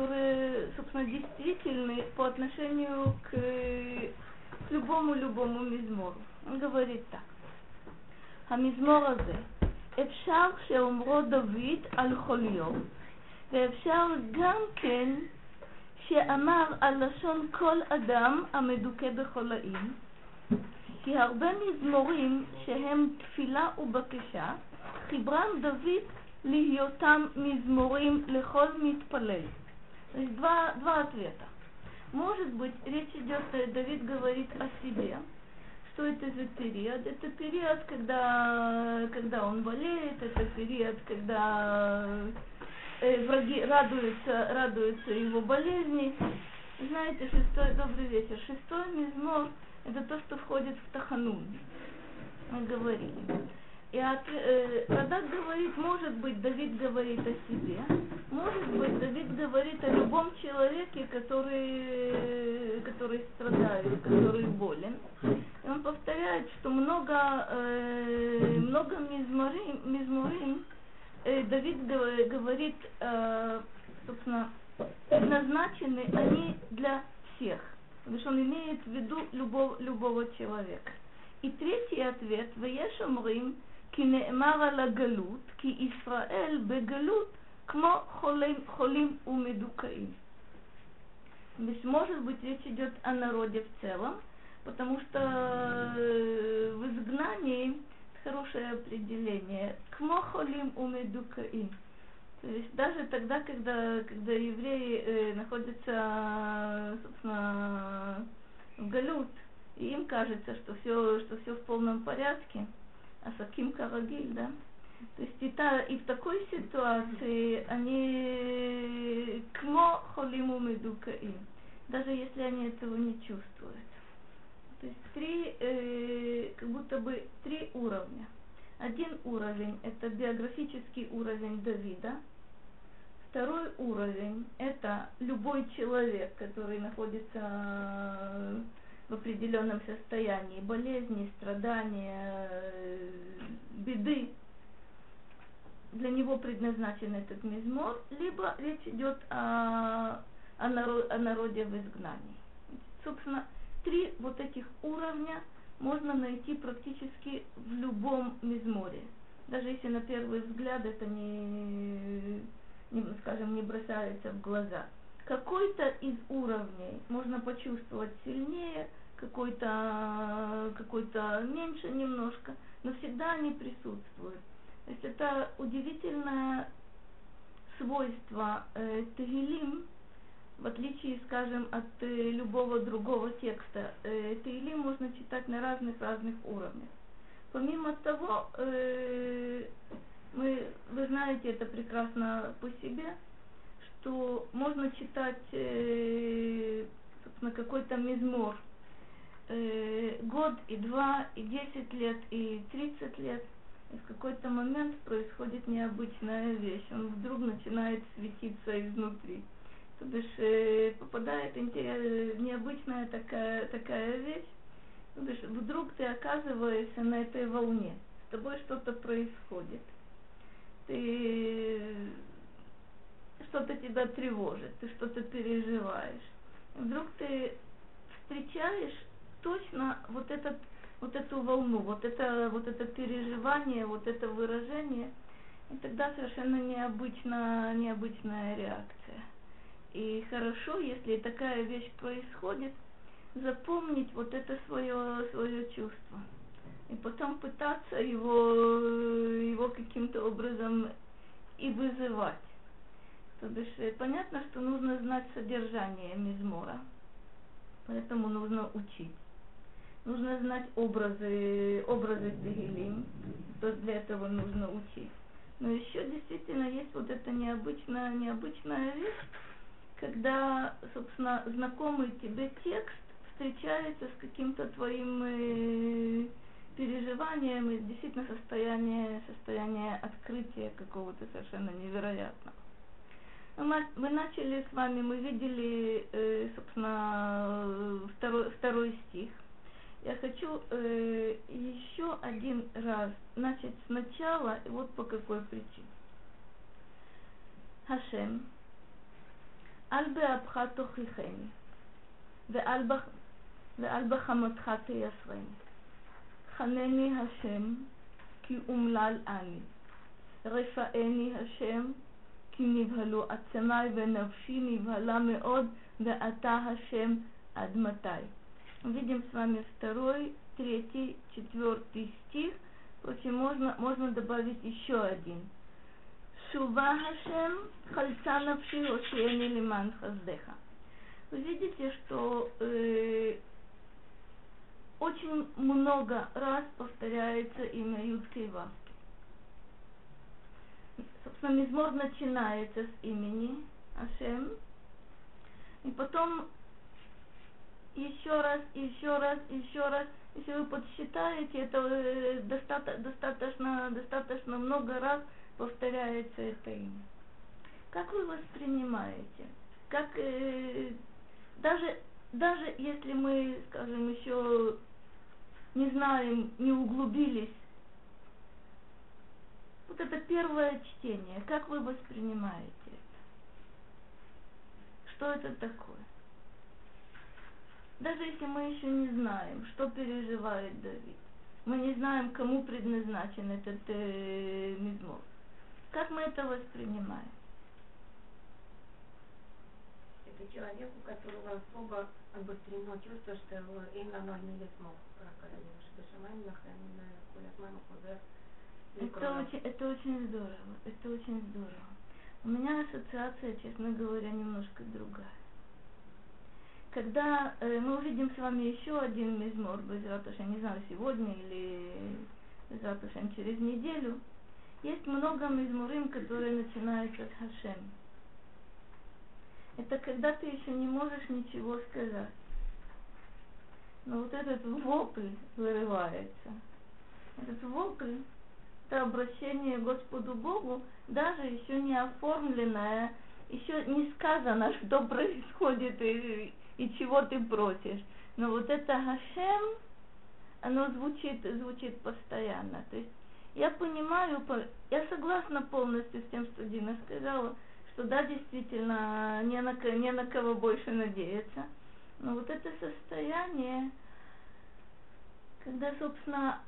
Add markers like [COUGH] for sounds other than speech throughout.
которые, собственно, действительны по отношению к, к любому-любому мизмору. Он говорит так. А מזמור הזה, אפשר שאומרו דוד על חוליו, ואפשר גם כן שאמר על לשון כל אדם המדוכא בחולאים, כי הרבה מזמורים שהם תפילה ובקשה, חיברם דוד להיותם мизморим лехол מתפלל. То есть два, два ответа. Может быть, речь идет, Давид говорит о себе, что это за период? Это период, когда, когда он болеет, это период, когда э, враги радуются, радуются его болезни. Знаете, шестой, добрый вечер, шестой мизмор – это то, что входит в Таханун. Мы говорили. И от, э, Радак говорит, может быть, Давид говорит о себе, может быть, Давид говорит о любом человеке, который, который страдает, который болен. И он повторяет, что много, э, много мизморим, мизморим э, Давид говорит, э, собственно, назначены они для всех. Потому что он имеет в виду любого, любого человека. И третий ответ, Ваеш Омрим, כי נאמר על הגלות, כי ישראל בגלות כמו חולים, חולים ומדוכאים. То есть, может быть, речь идет о народе в целом, потому что в изгнании хорошее определение. Кмо холим умедукаим. То есть даже тогда, когда, когда евреи э, находятся, собственно, в галют, и им кажется, что все, что все в полном порядке, Асаким Карагиль, да? То есть и, та, и в такой ситуации они кмо холиму медукаим, даже если они этого не чувствуют. То есть три, э, как будто бы три уровня. Один уровень – это биографический уровень Давида. Второй уровень – это любой человек, который находится в определенном состоянии болезни, страдания, беды, для него предназначен этот мизмор, либо речь идет о, о, народ, о народе в изгнании. Собственно, три вот этих уровня можно найти практически в любом мизморе. Даже если на первый взгляд это не, не скажем, не бросается в глаза. Какой-то из уровней можно почувствовать сильнее, какой-то какой-то меньше немножко, но всегда они присутствуют. То есть это удивительное свойство э, Тегилим, в отличие, скажем, от э, любого другого текста. Э, Тегилим можно читать на разных-разных уровнях. Помимо того, э, мы, вы знаете это прекрасно по себе, что можно читать э, собственно, какой-то мизмор э, год и два, и десять лет, и тридцать лет, и в какой-то момент происходит необычная вещь. Он вдруг начинает светиться изнутри. То бишь э, попадает интерес, необычная такая, такая вещь. То бишь вдруг ты оказываешься на этой волне. С тобой что-то происходит. Ты что-то тебя тревожит, ты что-то переживаешь. Вдруг ты встречаешь точно вот этот вот эту волну, вот это вот это переживание, вот это выражение, и тогда совершенно необычно, необычная реакция. И хорошо, если такая вещь происходит, запомнить вот это свое, свое чувство. И потом пытаться его, его каким-то образом и вызывать. То бишь, э, понятно, что нужно знать содержание мизмора, поэтому нужно учить. Нужно знать образы, образы Тегелим, то для этого нужно учить. Но еще действительно есть вот эта необычная, необычная вещь, когда, собственно, знакомый тебе текст встречается с каким-то твоим э, переживанием и действительно состояние, состояние открытия какого-то совершенно невероятного. Мы, мы начали с вами, мы видели, э, собственно, второй, второй стих. Я хочу э, еще один раз начать сначала, и вот по какой причине. Хашем, אל באבך תוכיחני, ואל בחמתך תייסרני. חנני השם, כי אומלל אני. רפאני השם, כי נבהלו עצמי ונפשי נבהלה מאוד, ואתה השם עד מתי. Видим с вами второй, третий, четвертый стих. Впрочем, можно, можно добавить еще один. Шува Хашем хальца навши ошиени лиман хаздеха. Вы видите, что э, очень много раз повторяется имя Юдки и Вавки. Собственно, мизмор начинается с имени Ашем, и потом еще раз, еще раз, еще раз. Если вы подсчитаете, это э, достаточно, достаточно, много раз повторяется это имя. Как вы воспринимаете? Как э, даже даже если мы, скажем, еще не знаем, не углубились вот это первое чтение, как вы воспринимаете это? Что это такое? Даже если мы еще не знаем, что переживает Давид, мы не знаем, кому предназначен этот э, мизмор. Как мы это воспринимаем? Это человек, у которого особо обострено чувство, что им оно не маму хузер, это очень, это очень здорово, это очень здорово. У меня ассоциация, честно говоря, немножко другая. Когда э, мы увидим с вами еще один мизмор, Безратушен, не знаю, сегодня или Безратушен через неделю, есть много мизмурим, которые начинаются с Хашем. Это когда ты еще не можешь ничего сказать. Но вот этот вопль вырывается. Этот вопль это обращение к Господу Богу, даже еще не оформленное, еще не сказано, [LAUGHS] что происходит и, и чего ты просишь. Но вот это Хашем, оно звучит, звучит постоянно. То есть я понимаю, я согласна полностью с тем, что Дина сказала, что да, действительно, не на, не на кого больше надеяться. Но вот это состояние, когда, собственно,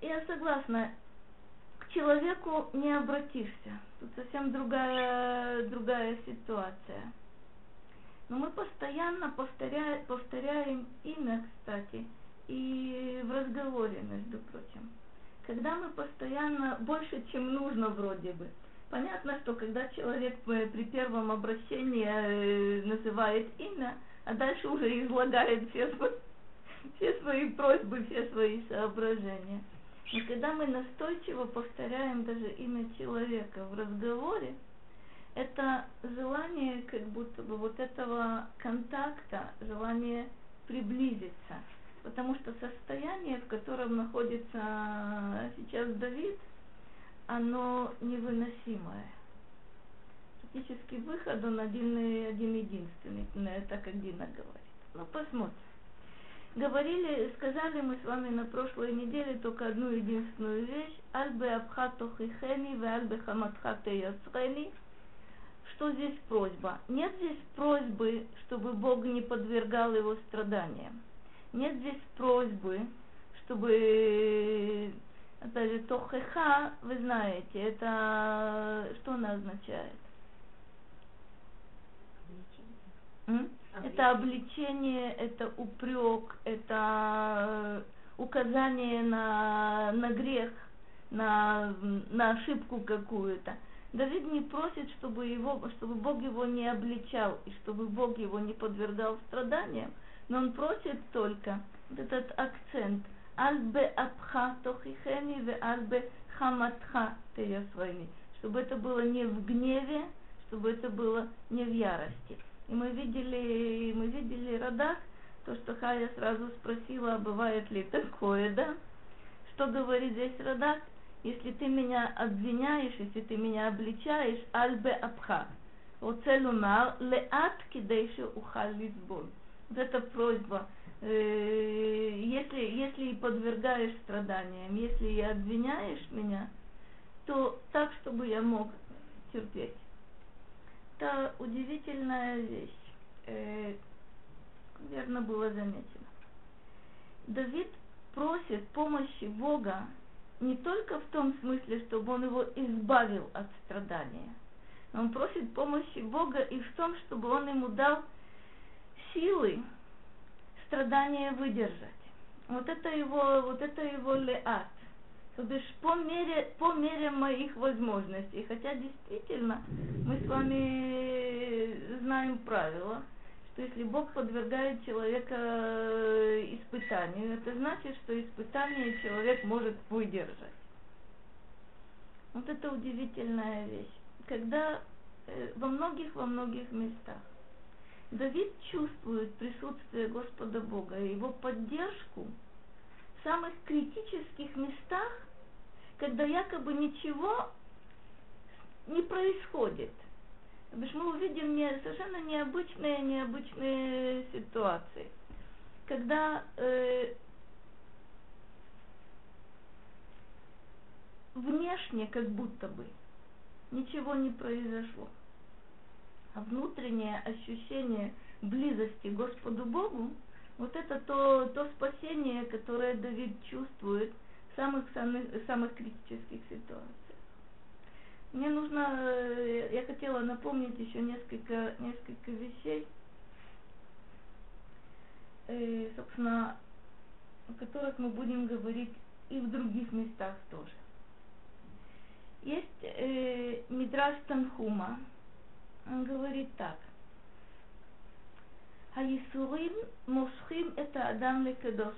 я согласна, к человеку не обратишься. Тут совсем другая, другая ситуация. Но мы постоянно повторяем, повторяем имя, кстати, и в разговоре, между прочим. Когда мы постоянно, больше, чем нужно вроде бы, понятно, что когда человек при первом обращении э, называет имя, а дальше уже излагает все свои [LAUGHS] все свои просьбы, все свои соображения. Но когда мы настойчиво повторяем даже имя человека в разговоре, это желание как будто бы вот этого контакта, желание приблизиться. Потому что состояние, в котором находится сейчас Давид, оно невыносимое. Практически выход он один, один единственный, так как Дина говорит. Ну, посмотрим. Говорили, сказали мы с вами на прошлой неделе только одну единственную вещь. Альбе абхатохихени, ве альбе хаматхате яцрени – что здесь просьба? Нет здесь просьбы, чтобы Бог не подвергал его страданиям. Нет здесь просьбы, чтобы опять же, тохеха, вы знаете, это что она означает? Обличение. Это обличение, это упрек, это указание на, на грех, на, на ошибку какую-то. Давид не просит, чтобы, его, чтобы Бог его не обличал и чтобы Бог его не подвергал страданиям, но он просит только вот этот акцент «Альбе абха тохихени ве альбе хаматха теясвайни», чтобы это было не в гневе, чтобы это было не в ярости. И мы видели, мы видели Радах, то, что Хая сразу спросила, а бывает ли такое, да? Что говорит здесь Радах? Если ты меня обвиняешь, если ты меня обличаешь, альбе абха. Оцелумар леат кидейши ухаль лизбон. Вот эта просьба. Э, если, если подвергаешь страданиям, если и обвиняешь меня, то так, чтобы я мог терпеть. Это удивительная вещь. Э, верно было замечено. Давид просит помощи Бога не только в том смысле, чтобы он его избавил от страдания. Он просит помощи Бога и в том, чтобы он ему дал силы страдания выдержать. Вот это его, вот это его леат. То бишь по мере, по мере моих возможностей. Хотя действительно мы с вами знаем правила – что если Бог подвергает человека э, испытанию, это значит, что испытание человек может выдержать. Вот это удивительная вещь. Когда э, во многих, во многих местах Давид чувствует присутствие Господа Бога и его поддержку в самых критических местах, когда якобы ничего не происходит – мы увидим не, совершенно необычные, необычные ситуации. Когда э, внешне как будто бы ничего не произошло, а внутреннее ощущение близости Господу Богу, вот это то, то спасение, которое Давид чувствует в самых, самых, самых критических ситуациях. Мне нужно, э, я хотела напомнить еще несколько, несколько вещей, э, собственно, о которых мы будем говорить и в других местах тоже. Есть э, Мидраш Танхума, он говорит так. Хаисурим мушхим это Адам лекадош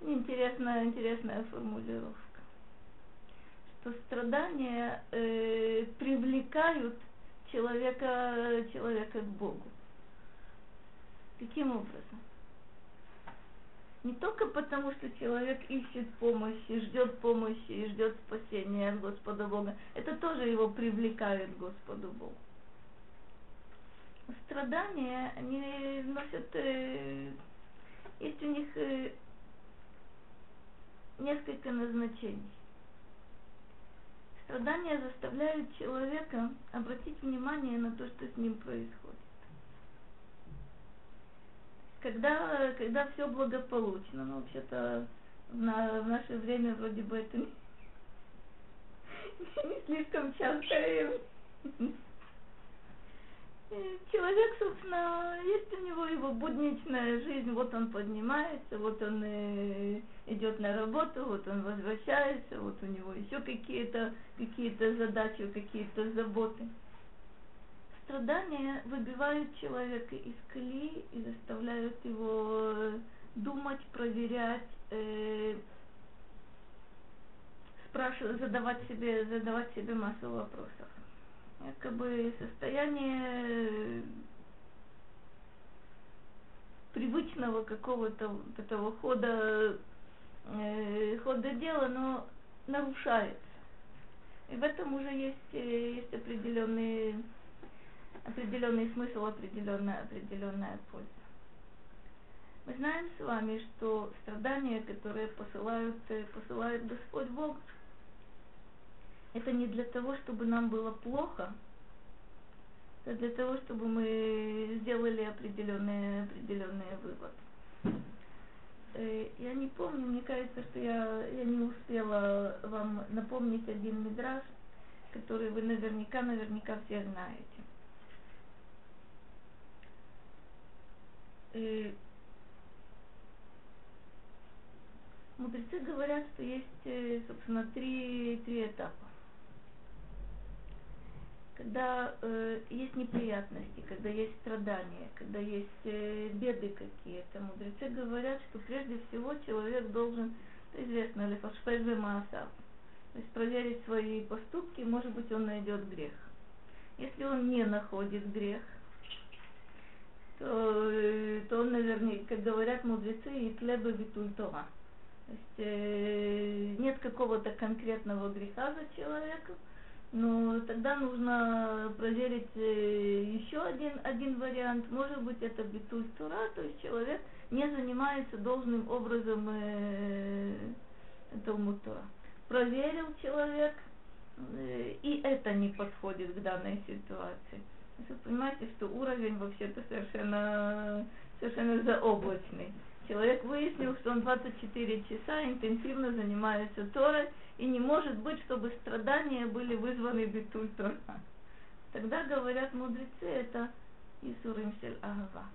Интересная, интересная формулировка что страдания э, привлекают человека, человека к Богу. Каким образом? Не только потому, что человек ищет помощи, ждет помощи и ждет спасения от Господа Бога. Это тоже его привлекает к Господу Богу. Страдания, они носят, э, есть у них э, несколько назначений. Страдания заставляют человека обратить внимание на то, что с ним происходит. Когда, когда все благополучно, ну вообще-то в, на, в наше время вроде бы это не, [LAUGHS] не слишком часто человек, собственно, есть у него его будничная жизнь, вот он поднимается, вот он э, идет на работу, вот он возвращается, вот у него еще какие-то какие задачи, какие-то заботы. Страдания выбивают человека из колеи и заставляют его думать, проверять, э, спрашивать, задавать себе, задавать себе массу вопросов. Якобы состояние привычного какого-то этого хода, э, хода дела, но нарушается. И в этом уже есть, э, есть определенный, определенный смысл, определенная, определенная польза. Мы знаем с вами, что страдания, которые посылают, э, посылает Господь Бог, это не для того, чтобы нам было плохо, это для того, чтобы мы сделали определенные, определенные выводы. Э, я не помню, мне кажется, что я, я не успела вам напомнить один мидраж, который вы наверняка, наверняка все знаете. И э, мудрецы говорят, что есть, э, собственно, три, три этапа когда э, есть неприятности, когда есть страдания, когда есть э, беды какие-то, мудрецы говорят, что прежде всего человек должен, это известно, лефашпельве маасав, то есть проверить свои поступки, может быть, он найдет грех. Если он не находит грех, то, э, то он наверняка, как говорят мудрецы, и хлеба витуль. То есть э, нет какого-то конкретного греха за человеком, ну, тогда нужно проверить э, еще один, один вариант. Может быть, это битуль тура, то есть человек не занимается должным образом э, Тура. Проверил человек, э, и это не подходит к данной ситуации. Вы понимаете, что уровень вообще-то совершенно, совершенно заоблачный. Человек выяснил, что он 24 часа интенсивно занимается Торой, и не может быть, чтобы страдания были вызваны битуль Тора. Тогда, говорят мудрецы, это Исурим Сель Агава.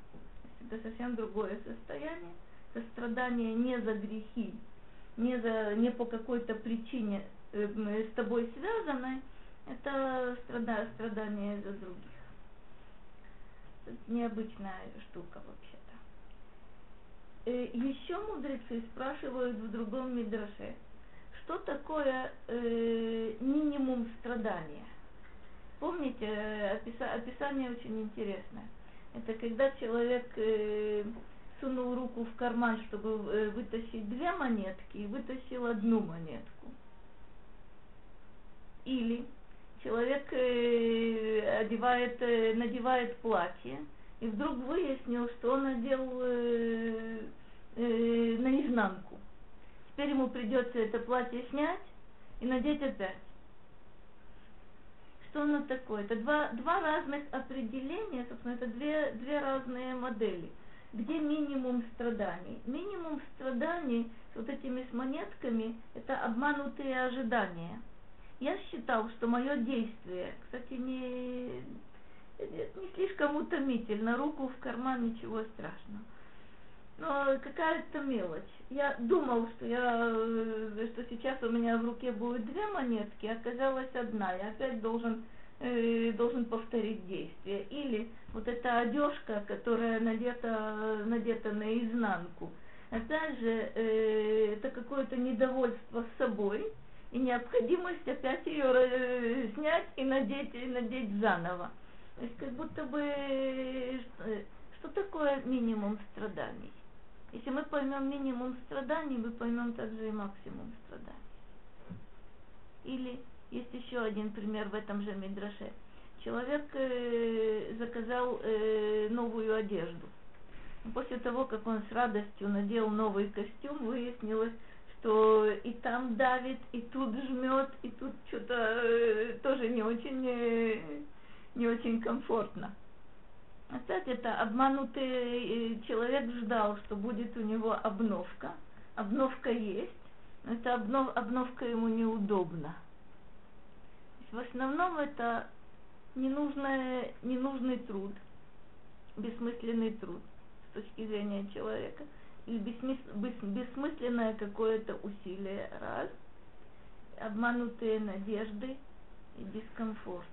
Это совсем другое состояние. Это страдание не за грехи, не, за, не по какой-то причине э, с тобой связанной, это страда, страдание за других. Это необычная штука вообще-то. Э, еще мудрецы спрашивают в другом мидраше, что такое э, минимум страдания. Помните, э, описа, описание очень интересное. Это когда человек э, сунул руку в карман, чтобы э, вытащить две монетки, и вытащил одну монетку. Или человек э, одевает, э, надевает платье, и вдруг выяснил, что он надел э, э, наизнанку теперь ему придется это платье снять и надеть опять. Что оно такое? Это два, два разных определения, собственно, это две, две разные модели. Где минимум страданий? Минимум страданий с вот этими с монетками – это обманутые ожидания. Я считал, что мое действие, кстати, не, не слишком утомительно, руку в карман, ничего страшного но какая-то мелочь. Я думал, что я, э, что сейчас у меня в руке будет две монетки, оказалась одна. Я опять должен э, должен повторить действие. Или вот эта одежка, которая надета, надета наизнанку. Опять же, э, это какое-то недовольство с собой и необходимость опять ее э, снять и надеть, и надеть заново. То есть как будто бы, э, что такое минимум страданий? Если мы поймем минимум страданий, мы поймем также и максимум страданий. Или есть еще один пример в этом же Мидраше. Человек э, заказал э, новую одежду. После того, как он с радостью надел новый костюм, выяснилось, что и там давит, и тут жмет, и тут что-то э, тоже не очень, э, не очень комфортно. Опять это обманутый э, человек ждал, что будет у него обновка. Обновка есть, но эта обнов, обновка ему неудобна. В основном это ненужный, ненужный труд, бессмысленный труд с точки зрения человека, или бессмысленное какое-то усилие, раз, обманутые надежды и дискомфорт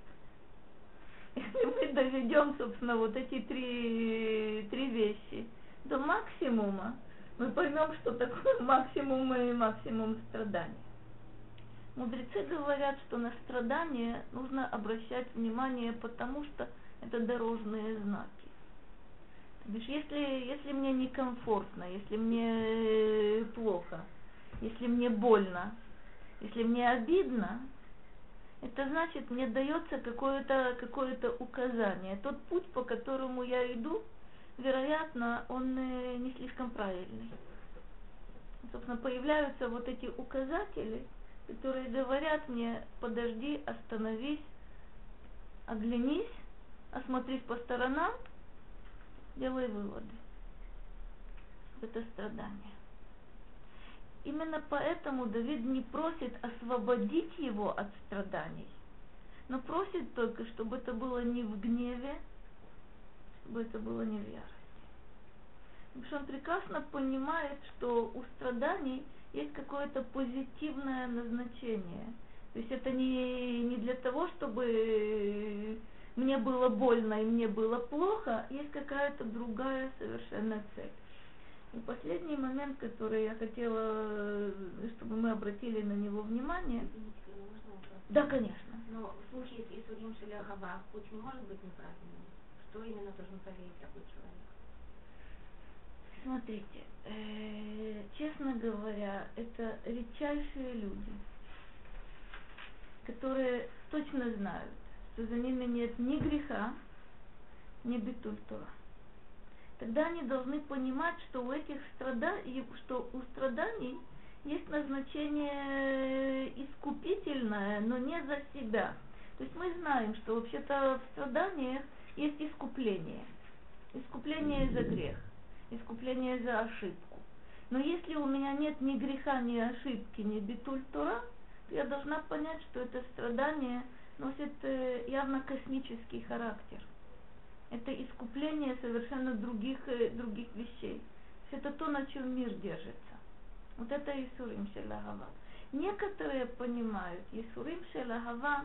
если [LAUGHS] мы доведем, собственно, вот эти три, три вещи до максимума, мы поймем, что такое [LAUGHS] максимум и максимум страданий. Мудрецы говорят, что на страдания нужно обращать внимание, потому что это дорожные знаки. То если, если мне некомфортно, если мне э, плохо, если мне больно, если мне обидно, это значит, мне дается какое-то какое указание. Тот путь, по которому я иду, вероятно, он э, не слишком правильный. Собственно, появляются вот эти указатели, которые говорят мне, подожди, остановись, оглянись, осмотрись по сторонам, делай выводы. Это страдание. Именно поэтому Давид не просит освободить его от страданий, но просит только, чтобы это было не в гневе, чтобы это было не в ярости. Потому что он прекрасно понимает, что у страданий есть какое-то позитивное назначение. То есть это не, не для того, чтобы мне было больно и мне было плохо, есть какая-то другая совершенно цель. И последний момент, который я хотела, э, чтобы мы обратили на него внимание. Да, конечно. Но в случае с Исурим Шелягава путь не может быть неправильным. Что именно должен проверить такой человек? Смотрите, э, честно говоря, это редчайшие люди, которые точно знают, что за ними нет ни греха, ни битультура тогда они должны понимать, что у этих страданий, что у страданий есть назначение искупительное, но не за себя. То есть мы знаем, что вообще-то в страданиях есть искупление. Искупление за грех, искупление за ошибку. Но если у меня нет ни греха, ни ошибки, ни битультура, то я должна понять, что это страдание носит э, явно космический характер – это искупление совершенно других, э, других вещей. Это то, на чем мир держится. Вот это Исурим Шелахава. Некоторые понимают Исурим Шелахава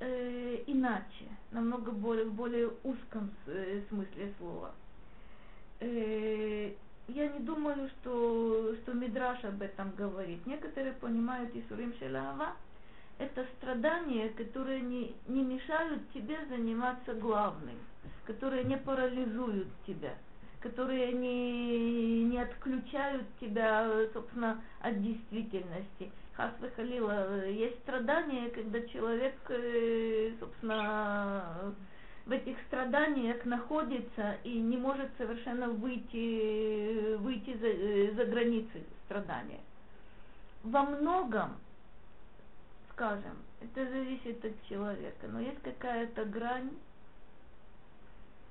э, иначе, намного более, в более узком э, смысле слова. Э, я не думаю, что, что Мидраш об этом говорит. Некоторые понимают Исурим Шелахава это страдания, которые не, не мешают тебе заниматься главным, которые не парализуют тебя, которые не, не отключают тебя, собственно, от действительности. Хасвы Халила, есть страдания, когда человек, э, собственно, в этих страданиях находится и не может совершенно выйти, выйти за, э, за границы страдания. Во многом скажем, это зависит от человека, но есть какая-то грань,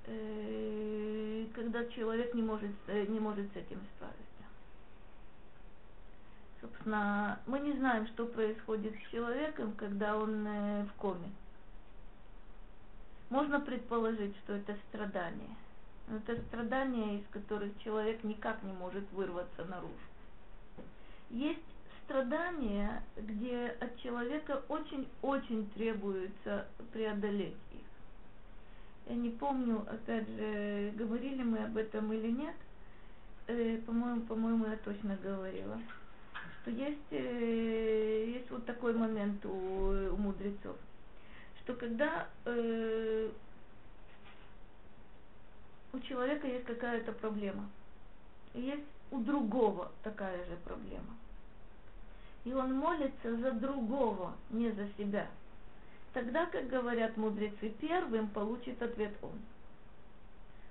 э, когда человек не может, э, не может с этим справиться. Собственно, мы не знаем, что происходит с человеком, когда он э, в коме. Можно предположить, что это страдание. Но это страдания, из которых человек никак не может вырваться наружу. Есть страдания, где от человека очень-очень требуется преодолеть их. Я не помню, опять же, говорили мы об этом или нет, э, по-моему, по-моему, я точно говорила, что есть, э, есть вот такой момент у, у мудрецов, что когда э, у человека есть какая-то проблема, есть у другого такая же проблема и он молится за другого, не за себя. Тогда, как говорят мудрецы, первым получит ответ он.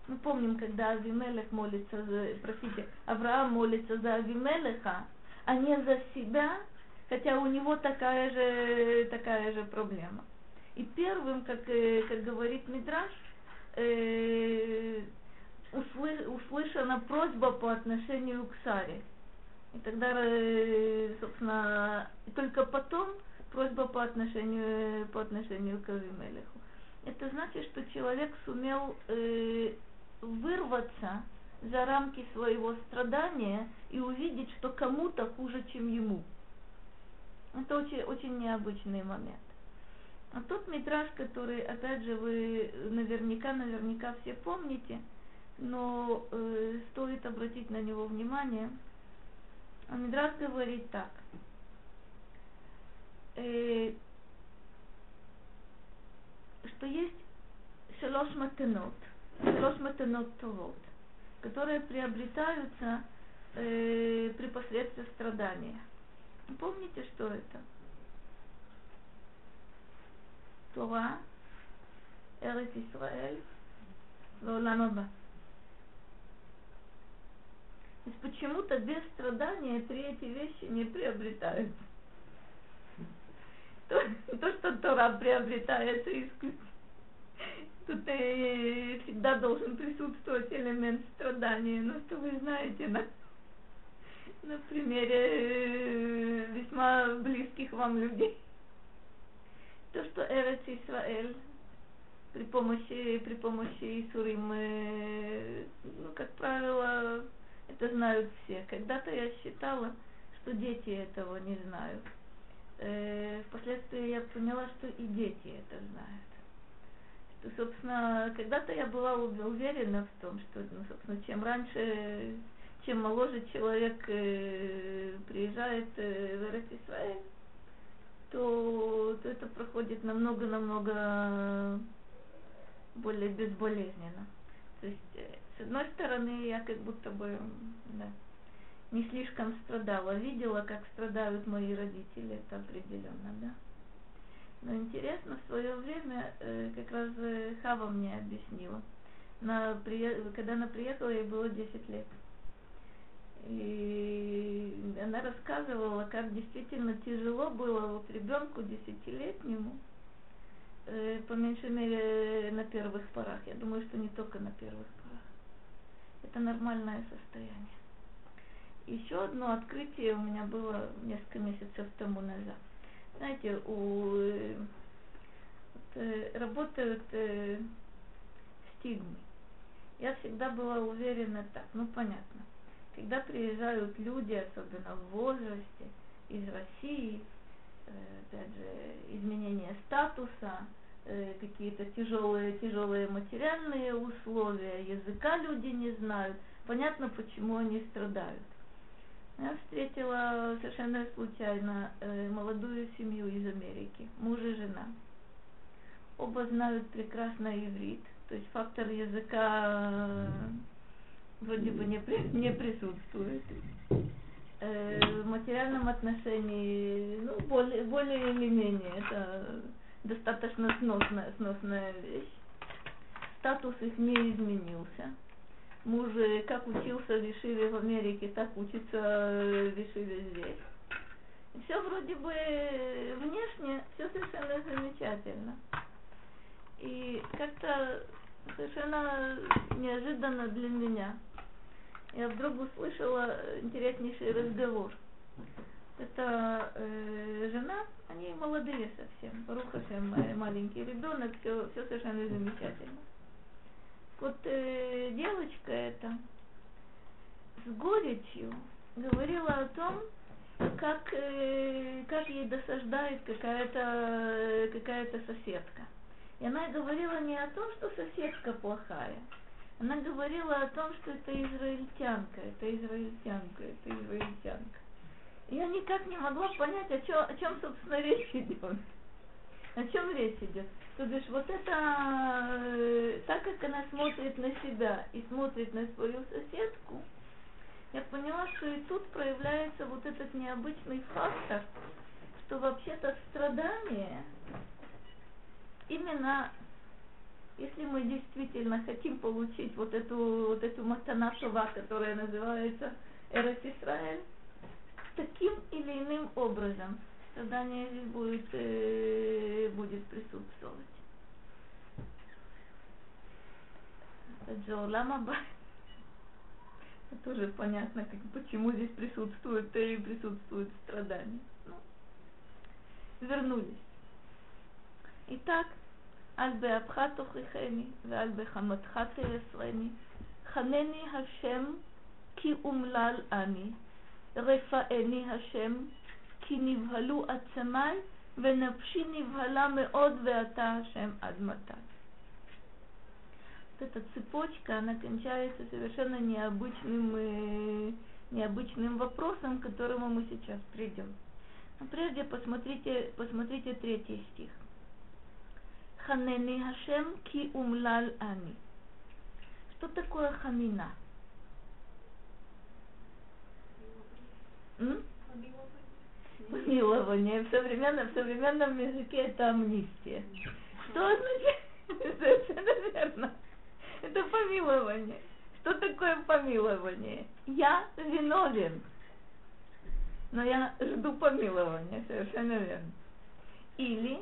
Мы помним, когда Авимелех молится, за, простите, Авраам молится за Авимелеха, а не за себя, хотя у него такая же, такая же проблема. И первым, как, э, как говорит Мидраш, э, услышана просьба по отношению к Саре. И тогда, э, собственно, только потом просьба по отношению, по отношению к Авимелеху. Это значит, что человек сумел э, вырваться за рамки своего страдания и увидеть, что кому-то хуже, чем ему. Это очень, очень необычный момент. А тот метраж, который, опять же, вы наверняка, наверняка все помните, но э, стоит обратить на него внимание – а Мидрас говорит так. э, что есть шалош матенот, шалош матенот товот, которые приобретаются э, при последствии страдания. Помните, что это? Тора, Эрет Исраэль, Лоланоба. То есть почему-то без страдания три эти вещи не приобретаются. То, то что Тора приобретается исключительно. Тут э, всегда должен присутствовать элемент страдания, но что вы знаете на, на примере э, весьма близких вам людей. То, что Эрец Исраэль при помощи, при помощи Исурим, э, ну, как правило, это знают все. Когда-то я считала, что дети этого не знают. Э, впоследствии я поняла, что и дети это знают. Что, собственно, когда-то я была уверена в том, что, ну, собственно, чем раньше, чем моложе человек э, приезжает э, в Эрет то, то это проходит намного-намного более безболезненно. То есть э, с одной стороны, я как будто бы да, не слишком страдала, видела, как страдают мои родители, это определенно, да. Но интересно, в свое время э, как раз э, Хава мне объяснила. На, когда она приехала, ей было 10 лет. И она рассказывала, как действительно тяжело было вот ребенку десятилетнему, э, по меньшей мере на первых порах. Я думаю, что не только на первых порах это нормальное состояние. Еще одно открытие у меня было несколько месяцев тому назад. Знаете, у э, вот, э, работают э, стигмы. Я всегда была уверена так, ну понятно. Когда приезжают люди, особенно в возрасте, из России, э, опять же, изменение статуса, какие-то тяжелые, тяжелые материальные условия, языка люди не знают. Понятно, почему они страдают. Я встретила совершенно случайно э, молодую семью из Америки, муж и жена. Оба знают прекрасно иврит, то есть фактор языка э, вроде бы не, не присутствует. Э, в материальном отношении, ну, более, более или менее, это достаточно сносная, сносная вещь. Статус их не изменился. Муж как учился Вишиве в Америке, так учится в Вишиве здесь. Все вроде бы внешне, все совершенно замечательно. И как-то совершенно неожиданно для меня я вдруг услышала интереснейший разговор это э, жена, они молодые совсем, э, [LAUGHS] маленький ребенок, все, все совершенно замечательно. Вот э, девочка эта с горечью говорила о том, как, э, как ей досаждает какая-то какая соседка. И она говорила не о том, что соседка плохая, она говорила о том, что это израильтянка, это израильтянка, это израильтянка. Я никак не могла понять, о чем, о чем собственно, речь идет. О чем речь идет? То бишь, вот это, э, так как она смотрит на себя и смотрит на свою соседку, я поняла, что и тут проявляется вот этот необычный фактор, что вообще-то страдание именно если мы действительно хотим получить вот эту вот эту матанашова, которая называется Эрос Исраэль, таким или иным образом. Страдание здесь будет, э, будет присутствовать. Джоламаба. Тоже понятно, как, почему здесь присутствует э, и присутствует страдание. Ну, вернулись. Итак, Альбе Абхатух и Хени, Альбе Хаматхат и Ханени Хашем, Ки Умлал Ани, רפאני השם, כי נבהלו עצמיי, ונפשי נבהלה מאוד, ואתה השם עד מתי. Вот эта цепочка, она кончается совершенно необычным, э, необычным вопросом, к которому мы сейчас придем. Прежде посмотрите, посмотрите третий стих. Ханени Хашем ки умлал ани. Что такое хамина? М? Помилование. В современном, в современном языке это амнистия. Что означает? Совершенно верно. Это помилование. Что такое помилование? Я виновен. Но я жду помилования, совершенно верно. Или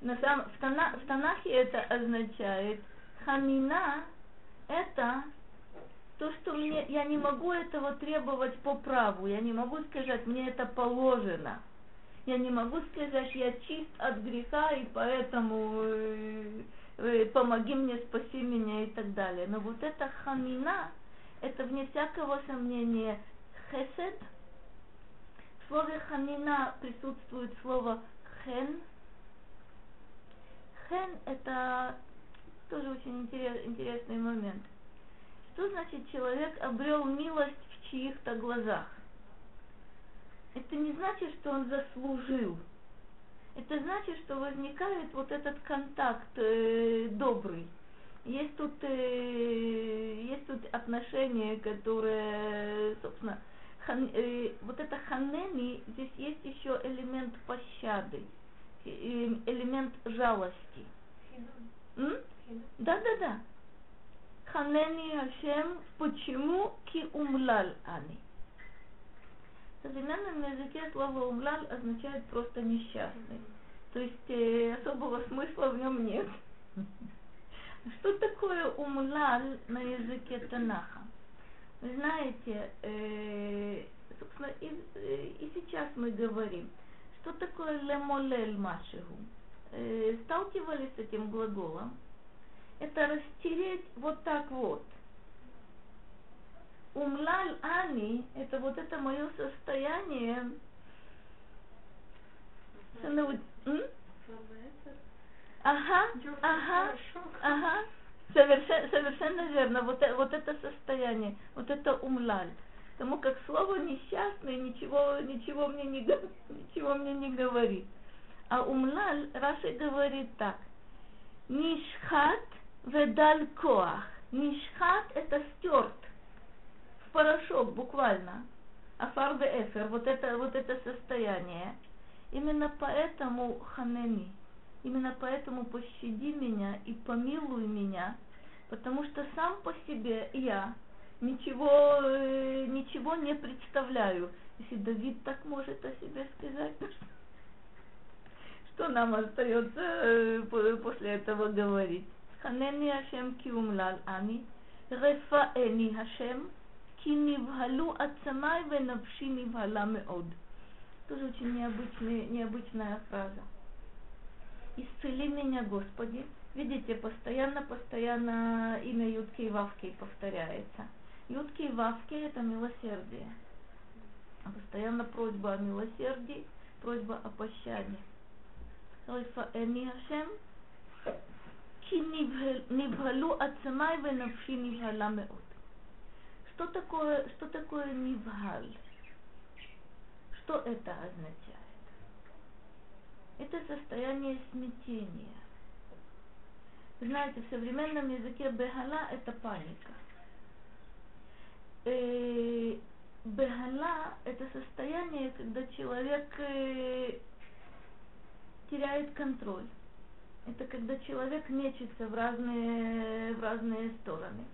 на самом, в, Тана, в Танахе это означает хамина это то, что мне, я не могу этого требовать по праву, я не могу сказать, мне это положено. Я не могу сказать, я чист от греха, и поэтому э, э, помоги мне, спаси меня и так далее. Но вот это хамина, это вне всякого сомнения хесед. В слове хамина присутствует слово хен. Хен это тоже очень интересный момент. Что значит человек обрел милость в чьих-то глазах? Это не значит, что он заслужил. Это значит, что возникает вот этот контакт э, добрый. Есть тут, э, есть тут отношения, которые, собственно, хан, э, вот это ханени, здесь есть еще элемент пощады, э, элемент жалости. Да, да, да. Ханени Хашем, почему ки умлал ани? В современном языке слово умлал означает просто несчастный. То есть э, особого смысла в нем нет. Что такое умлал на языке Танаха? Вы знаете, э, собственно, и, э, и сейчас мы говорим, что такое лемолель машигу? Э, сталкивались с этим глаголом? Это растереть вот так вот. Умлаль ани, это вот это мое состояние. Ага, ага, ага. Совершенно, совершенно верно. Вот, э, вот это состояние, вот это умлаль. Потому как слово несчастный ничего, ничего мне не [LAUGHS] ничего мне не говорит. А умлаль Раши говорит так. Нишхат Ведаль коах. Нишхат это стерт в порошок буквально. Афар эфер, вот это, вот это состояние. Именно поэтому ханени, именно поэтому пощади меня и помилуй меня, потому что сам по себе я ничего, э, ничего не представляю. Если Давид так может о себе сказать, [LAUGHS] что нам остается э, после этого говорить? חנני השם כי אומלל אני, רפאני השם, כי נבהלו עצמיי ונפשי נבהלה מאוד. Тоже очень необычная, необычная фраза. Исцели меня, Господи. Видите, постоянно, постоянно имя Ютки и Вавки повторяется. Ютки и Вавки это милосердие. А постоянно просьба о милосердии, просьба о пощаде. Рифа Эми ночи небралу ацамай в навши небрала. Что такое, что такое нивгаль? Что это означает? Это состояние смятения. Знаете, в современном языке бехала это паника. Э, это состояние, когда человек э, теряет контроль это когда человек мечется в разные, в разные стороны.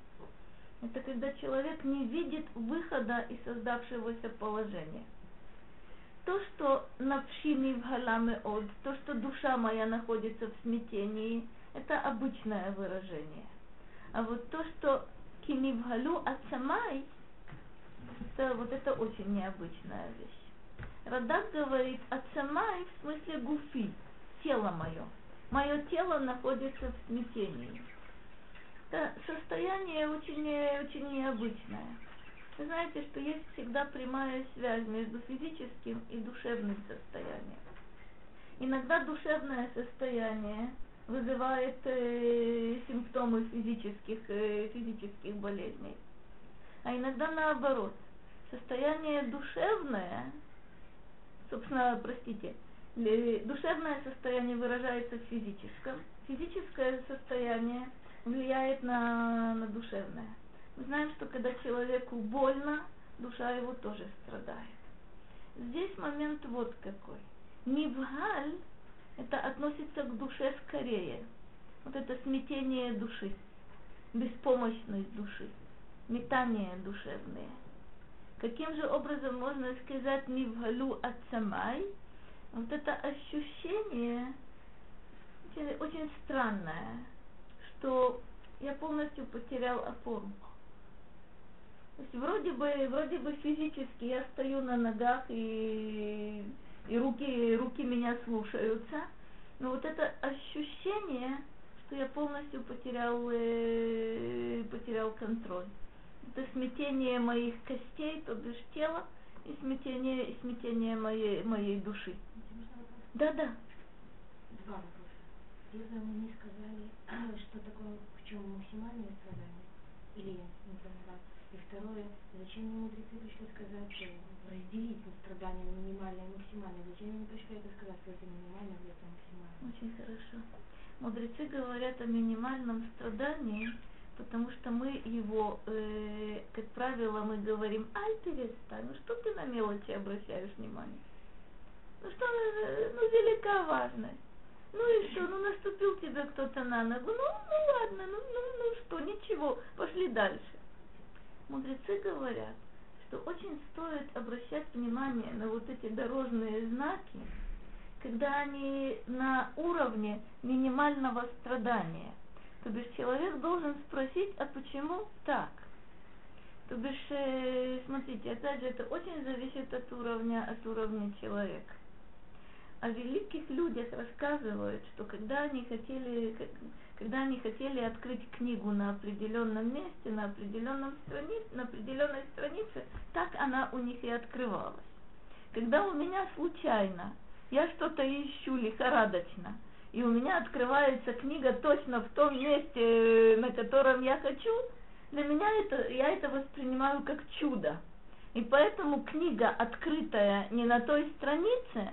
Это когда человек не видит выхода из создавшегося положения. То, что навшими в галаме от, то, что душа моя находится в смятении, это обычное выражение. А вот то, что кинивгалю ацамай, это, вот это очень необычная вещь. Радак говорит ацамай в смысле гуфи, тело мое мое тело находится в смятении. Это состояние очень, очень необычное. Вы знаете, что есть всегда прямая связь между физическим и душевным состоянием. Иногда душевное состояние вызывает э, симптомы физических, э, физических болезней. А иногда наоборот. Состояние душевное собственно, простите, душевное состояние выражается в физическом, физическое состояние влияет на, на душевное. Мы знаем, что когда человеку больно, душа его тоже страдает. Здесь момент вот какой. Нивгаль это относится к душе скорее. Вот это смятение души, беспомощность души, метание душевное. Каким же образом можно сказать нивгалю от самай? Вот это ощущение очень, очень странное, что я полностью потерял опору. То есть вроде бы, вроде бы физически я стою на ногах и, и руки, руки меня слушаются, но вот это ощущение, что я полностью потерял, э, потерял контроль. Это смятение моих костей, то бишь тела, и смятение, и смятение моей, моей души. Да, да. Два вопроса. Первое, мы не сказали, [CLEARS THROAT] что такое, в чем максимальное страдание, или я не поняла. И второе, зачем мне мудрецы пришли сказать, что разделить страдания на минимальное и максимальное? Зачем они пришли это сказать, что это минимальное, а это максимальное? Очень хорошо. Мудрецы говорят о минимальном страдании, потому что мы его, э, как правило, мы говорим, ай, перестань, ну что ты на мелочи обращаешь внимание? Ну что, э, ну велика важность. Ну и что, ну наступил тебе кто-то на ногу, ну, ну ладно, ну, ну, ну что, ничего, пошли дальше. Мудрецы говорят, что очень стоит обращать внимание на вот эти дорожные знаки, когда они на уровне минимального страдания. То бишь человек должен спросить, а почему так? То бишь, э, смотрите, опять же, это очень зависит от уровня, от уровня человека. О великих людях рассказывают, что когда они хотели, когда они хотели открыть книгу на определенном месте, на определенном странице, на определенной странице, так она у них и открывалась. Когда у меня случайно я что-то ищу лихорадочно, и у меня открывается книга точно в том месте, э, на котором я хочу, для меня это, я это воспринимаю как чудо. И поэтому книга, открытая не на той странице,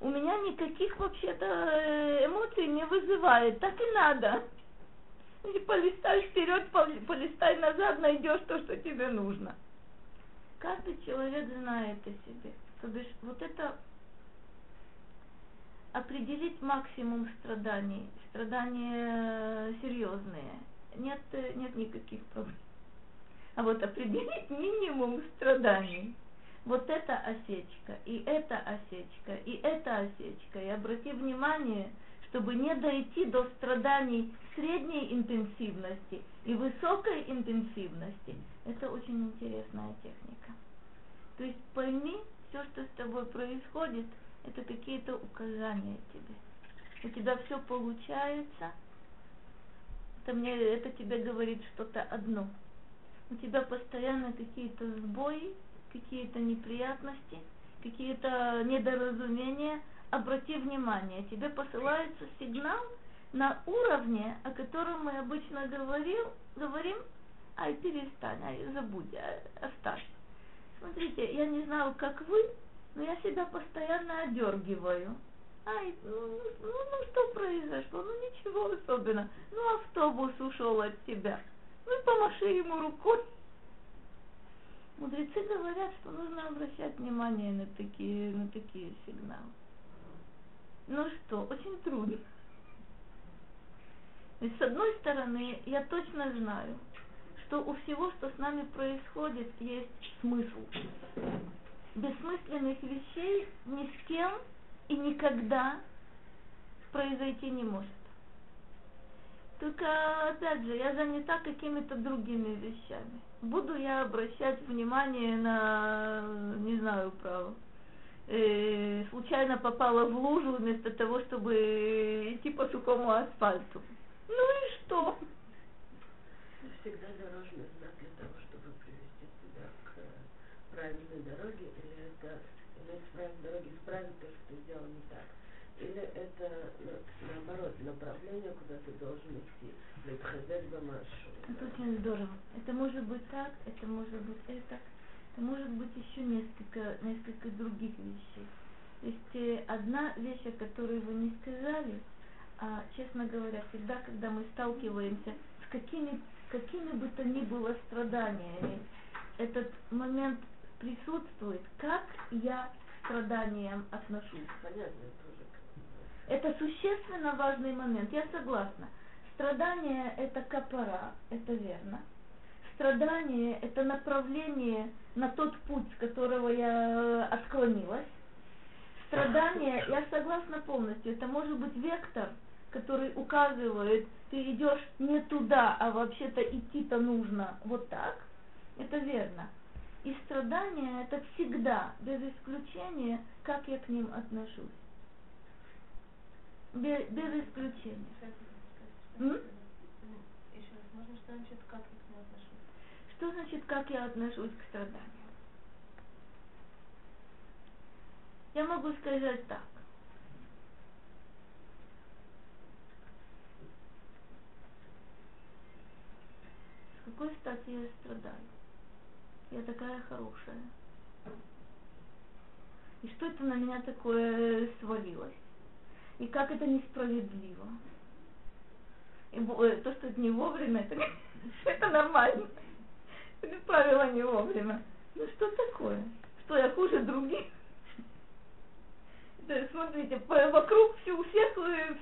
у меня никаких вообще-то э, эмоций не вызывает. Так и надо. И полистай вперед, пол- полистай назад, найдешь то, что тебе нужно. Каждый человек знает о себе. То бишь, вот это определить максимум страданий, страдания серьезные, нет, э, нет никаких проблем. А вот определить минимум страданий, вот это осечка, и это осечка, и это осечка. И обрати внимание, чтобы не дойти до страданий средней интенсивности и высокой интенсивности, это очень интересная техника. То есть пойми, все, что с тобой происходит, это какие-то указания тебе. У тебя все получается, это мне это тебе говорит что-то одно. У тебя постоянно какие-то сбои, какие-то неприятности, какие-то недоразумения. Обрати внимание, тебе посылается сигнал на уровне, о котором мы обычно говорил, говорим, ай, перестань, ай, забудь, ай, оставь. Смотрите, я не знаю, как вы, но я себя постоянно одергиваю. Ай, ну, ну, ну, что произошло? Ну ничего особенного. Ну автобус ушел от тебя. Ну и помаши ему рукой. Мудрецы говорят, что нужно обращать внимание на такие, на такие сигналы. Ну что, очень трудно. Есть, с одной стороны, я точно знаю, что у всего, что с нами происходит, есть смысл. Бессмысленных вещей ни с кем и никогда произойти не может. Только, опять же, я занята какими-то другими вещами. Буду я обращать внимание на, не знаю, право, э, случайно попала в лужу вместо того, чтобы идти по сухому асфальту. Ну и что? Всегда дорожный знак для того, чтобы привести тебя к э, правильной дороге, правильной дороге исправить то, что ты сделал не так. Или это на- наоборот направление, куда ты должен идти. Это очень здорово. Это может быть так, это может быть это, это может быть еще несколько, несколько других вещей. То есть э, одна вещь, о которой вы не сказали, а, честно говоря, всегда, когда мы сталкиваемся с какими, какими бы то ни было страданиями, этот момент присутствует, как я страданиям отношусь. Понятно, тоже. Это существенно важный момент, я согласна. Страдание – это капора, это верно. Страдание – это направление на тот путь, с которого я отклонилась. Страдание, я согласна полностью, это может быть вектор, который указывает, ты идешь не туда, а вообще-то идти-то нужно вот так. Это верно. И страдания это всегда, без исключения, как я к ним отношусь. Без, без исключения. М? Еще раз, можно что значит, как я к нему отношусь? Что значит, как я отношусь к страданиям? Я могу сказать так. С какой стати я страдаю? Я такая хорошая. И что это на меня такое свалилось? И как это несправедливо? И э, то, что это не вовремя, это, [LAUGHS] это нормально. Это правило не вовремя. Ну что такое? Что я хуже других? Да, смотрите, по- вокруг все, у всех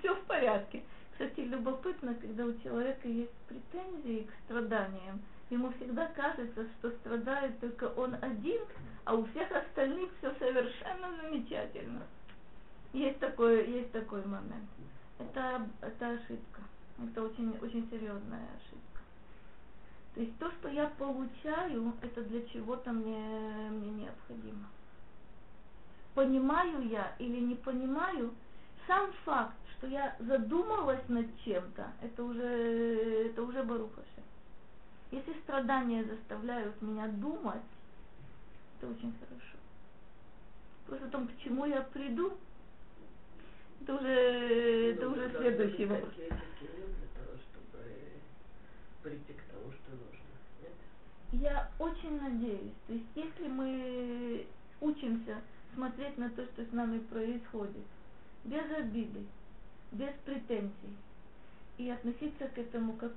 все в порядке. Кстати, любопытно, когда у человека есть претензии к страданиям, ему всегда кажется, что страдает только он один, а у всех остальных все совершенно замечательно. Есть такой, есть такой момент. Это, это ошибка. Это очень, очень серьезная ошибка. То есть то, что я получаю, это для чего-то мне, мне необходимо. Понимаю я или не понимаю, сам факт, что я задумалась над чем-то, это уже, это уже барухаша. Если страдания заставляют меня думать, это очень хорошо. Просто о том, к чему я приду, это уже, это Ну, уже следующий вопрос. прийти к тому, что нужно. Нет? Я очень надеюсь, то есть если мы учимся смотреть на то, что с нами происходит, без обиды, без претензий, и относиться к этому как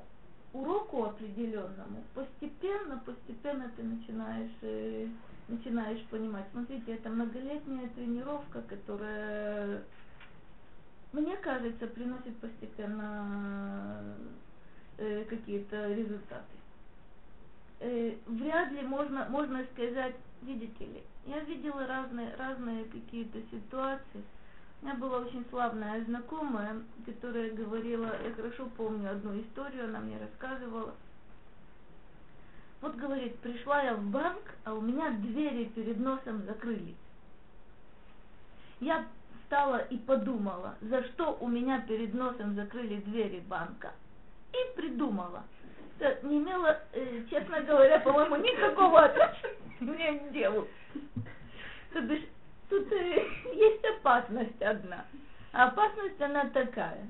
уроку определенному, постепенно, постепенно ты начинаешь, э, начинаешь понимать. Смотрите, это многолетняя тренировка, которая, мне кажется, приносит постепенно э, какие-то результаты э, вряд ли можно, можно сказать, видите ли, я видела разные, разные какие-то ситуации. У меня была очень славная знакомая, которая говорила, я хорошо помню одну историю, она мне рассказывала. Вот говорит, пришла я в банк, а у меня двери перед носом закрылись. Я встала и подумала, за что у меня перед носом закрыли двери банка, и придумала. Это не имело, э, честно говоря, по-моему, никакого отношения к делу. То бишь, тут э, [LAUGHS] есть опасность одна. Опасность она такая.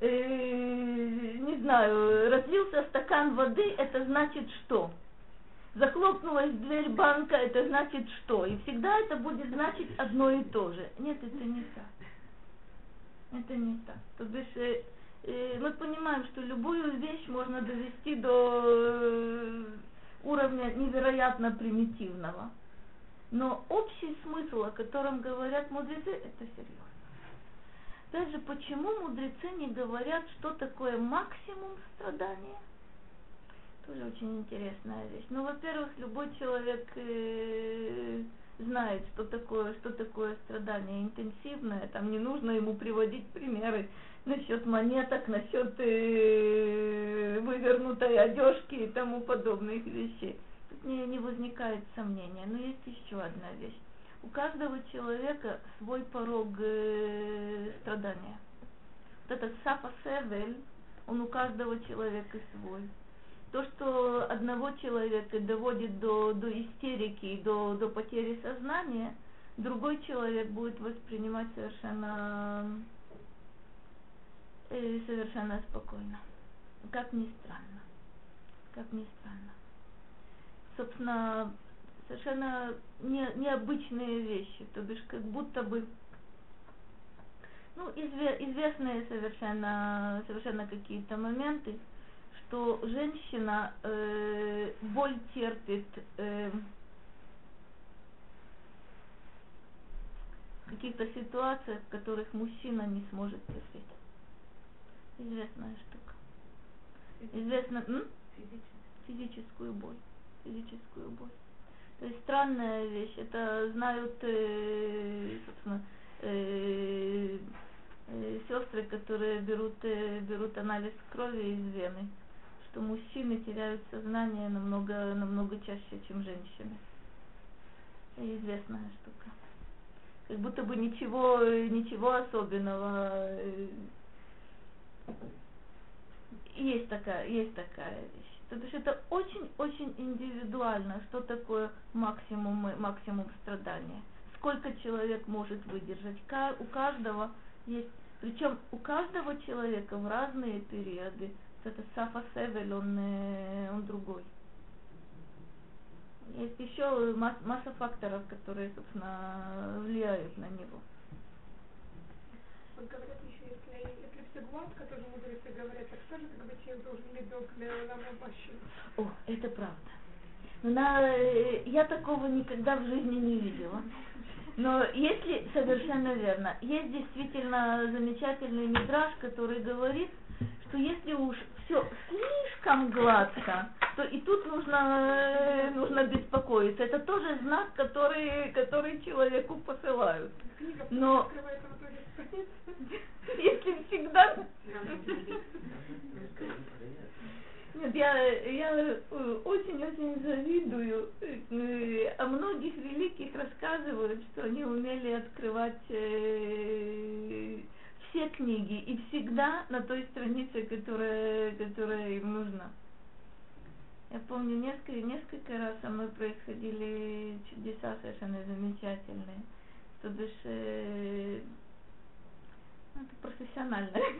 Э, не знаю, разлился стакан воды, это значит что? Захлопнулась дверь банка, это значит что? И всегда это будет значить одно и то же. Нет, это не так. Это не так. То бишь, э, э, мы понимаем, что любую вещь можно довести до э, уровня невероятно примитивного. Но общий смысл, о котором говорят мудрецы, это серьезно. Опять же, почему мудрецы не говорят, что такое максимум страдания? Тоже очень интересная вещь. Ну, во-первых, любой человек э, знает, что такое, что такое страдание интенсивное. Там не нужно ему приводить примеры насчет монеток, насчет э, вывернутой одежки и тому подобных вещей. Не, не возникает сомнения. Но есть еще одна вещь. У каждого человека свой порог э, страдания. Вот этот сафа севель, он у каждого человека свой. То, что одного человека доводит до, до истерики, до, до потери сознания, другой человек будет воспринимать совершенно, э, совершенно спокойно. Как ни странно. Как ни странно. Собственно, совершенно не, необычные вещи, то бишь как будто бы ну, изве, известные совершенно, совершенно какие-то моменты, что женщина э, боль терпит э, в каких-то ситуациях, в которых мужчина не сможет терпеть. Известная штука. Известно, м? физическую боль. Физическую боль. То есть странная вещь. Это знают, э, собственно, э, э, сестры, которые берут, берут анализ крови из вены, что мужчины теряют сознание намного, намного чаще, чем женщины. Известная штука. Как будто бы ничего, ничего особенного. Есть такая, есть такая вещь. То есть это очень-очень индивидуально, что такое максимум, максимум страдания. Сколько человек может выдержать. У каждого есть, причем у каждого человека в разные периоды, это Сафа Севель, он, э, он другой. Есть еще масса факторов, которые, собственно, влияют на него. Вот говорят еще, если, если гладко, тоже мудрецы говорят, так что же бы человек должен медок для ламабаши? О, это правда. На, э, я такого никогда в жизни не видела. Но если совершенно верно, есть действительно замечательный мидраж, который говорит, что если уж все слишком гладко, то и тут нужно, э, нужно беспокоиться. Это тоже знак, который, который человеку посылают. Но если всегда... Нет, я, я очень-очень завидую. Э, о многих великих рассказывают, что они умели открывать э, все книги и всегда на той странице, которая, которая им нужна. Я помню, несколько, несколько раз со мной происходили чудеса совершенно замечательные. То бишь, э, ну, это профессиональная [LAUGHS]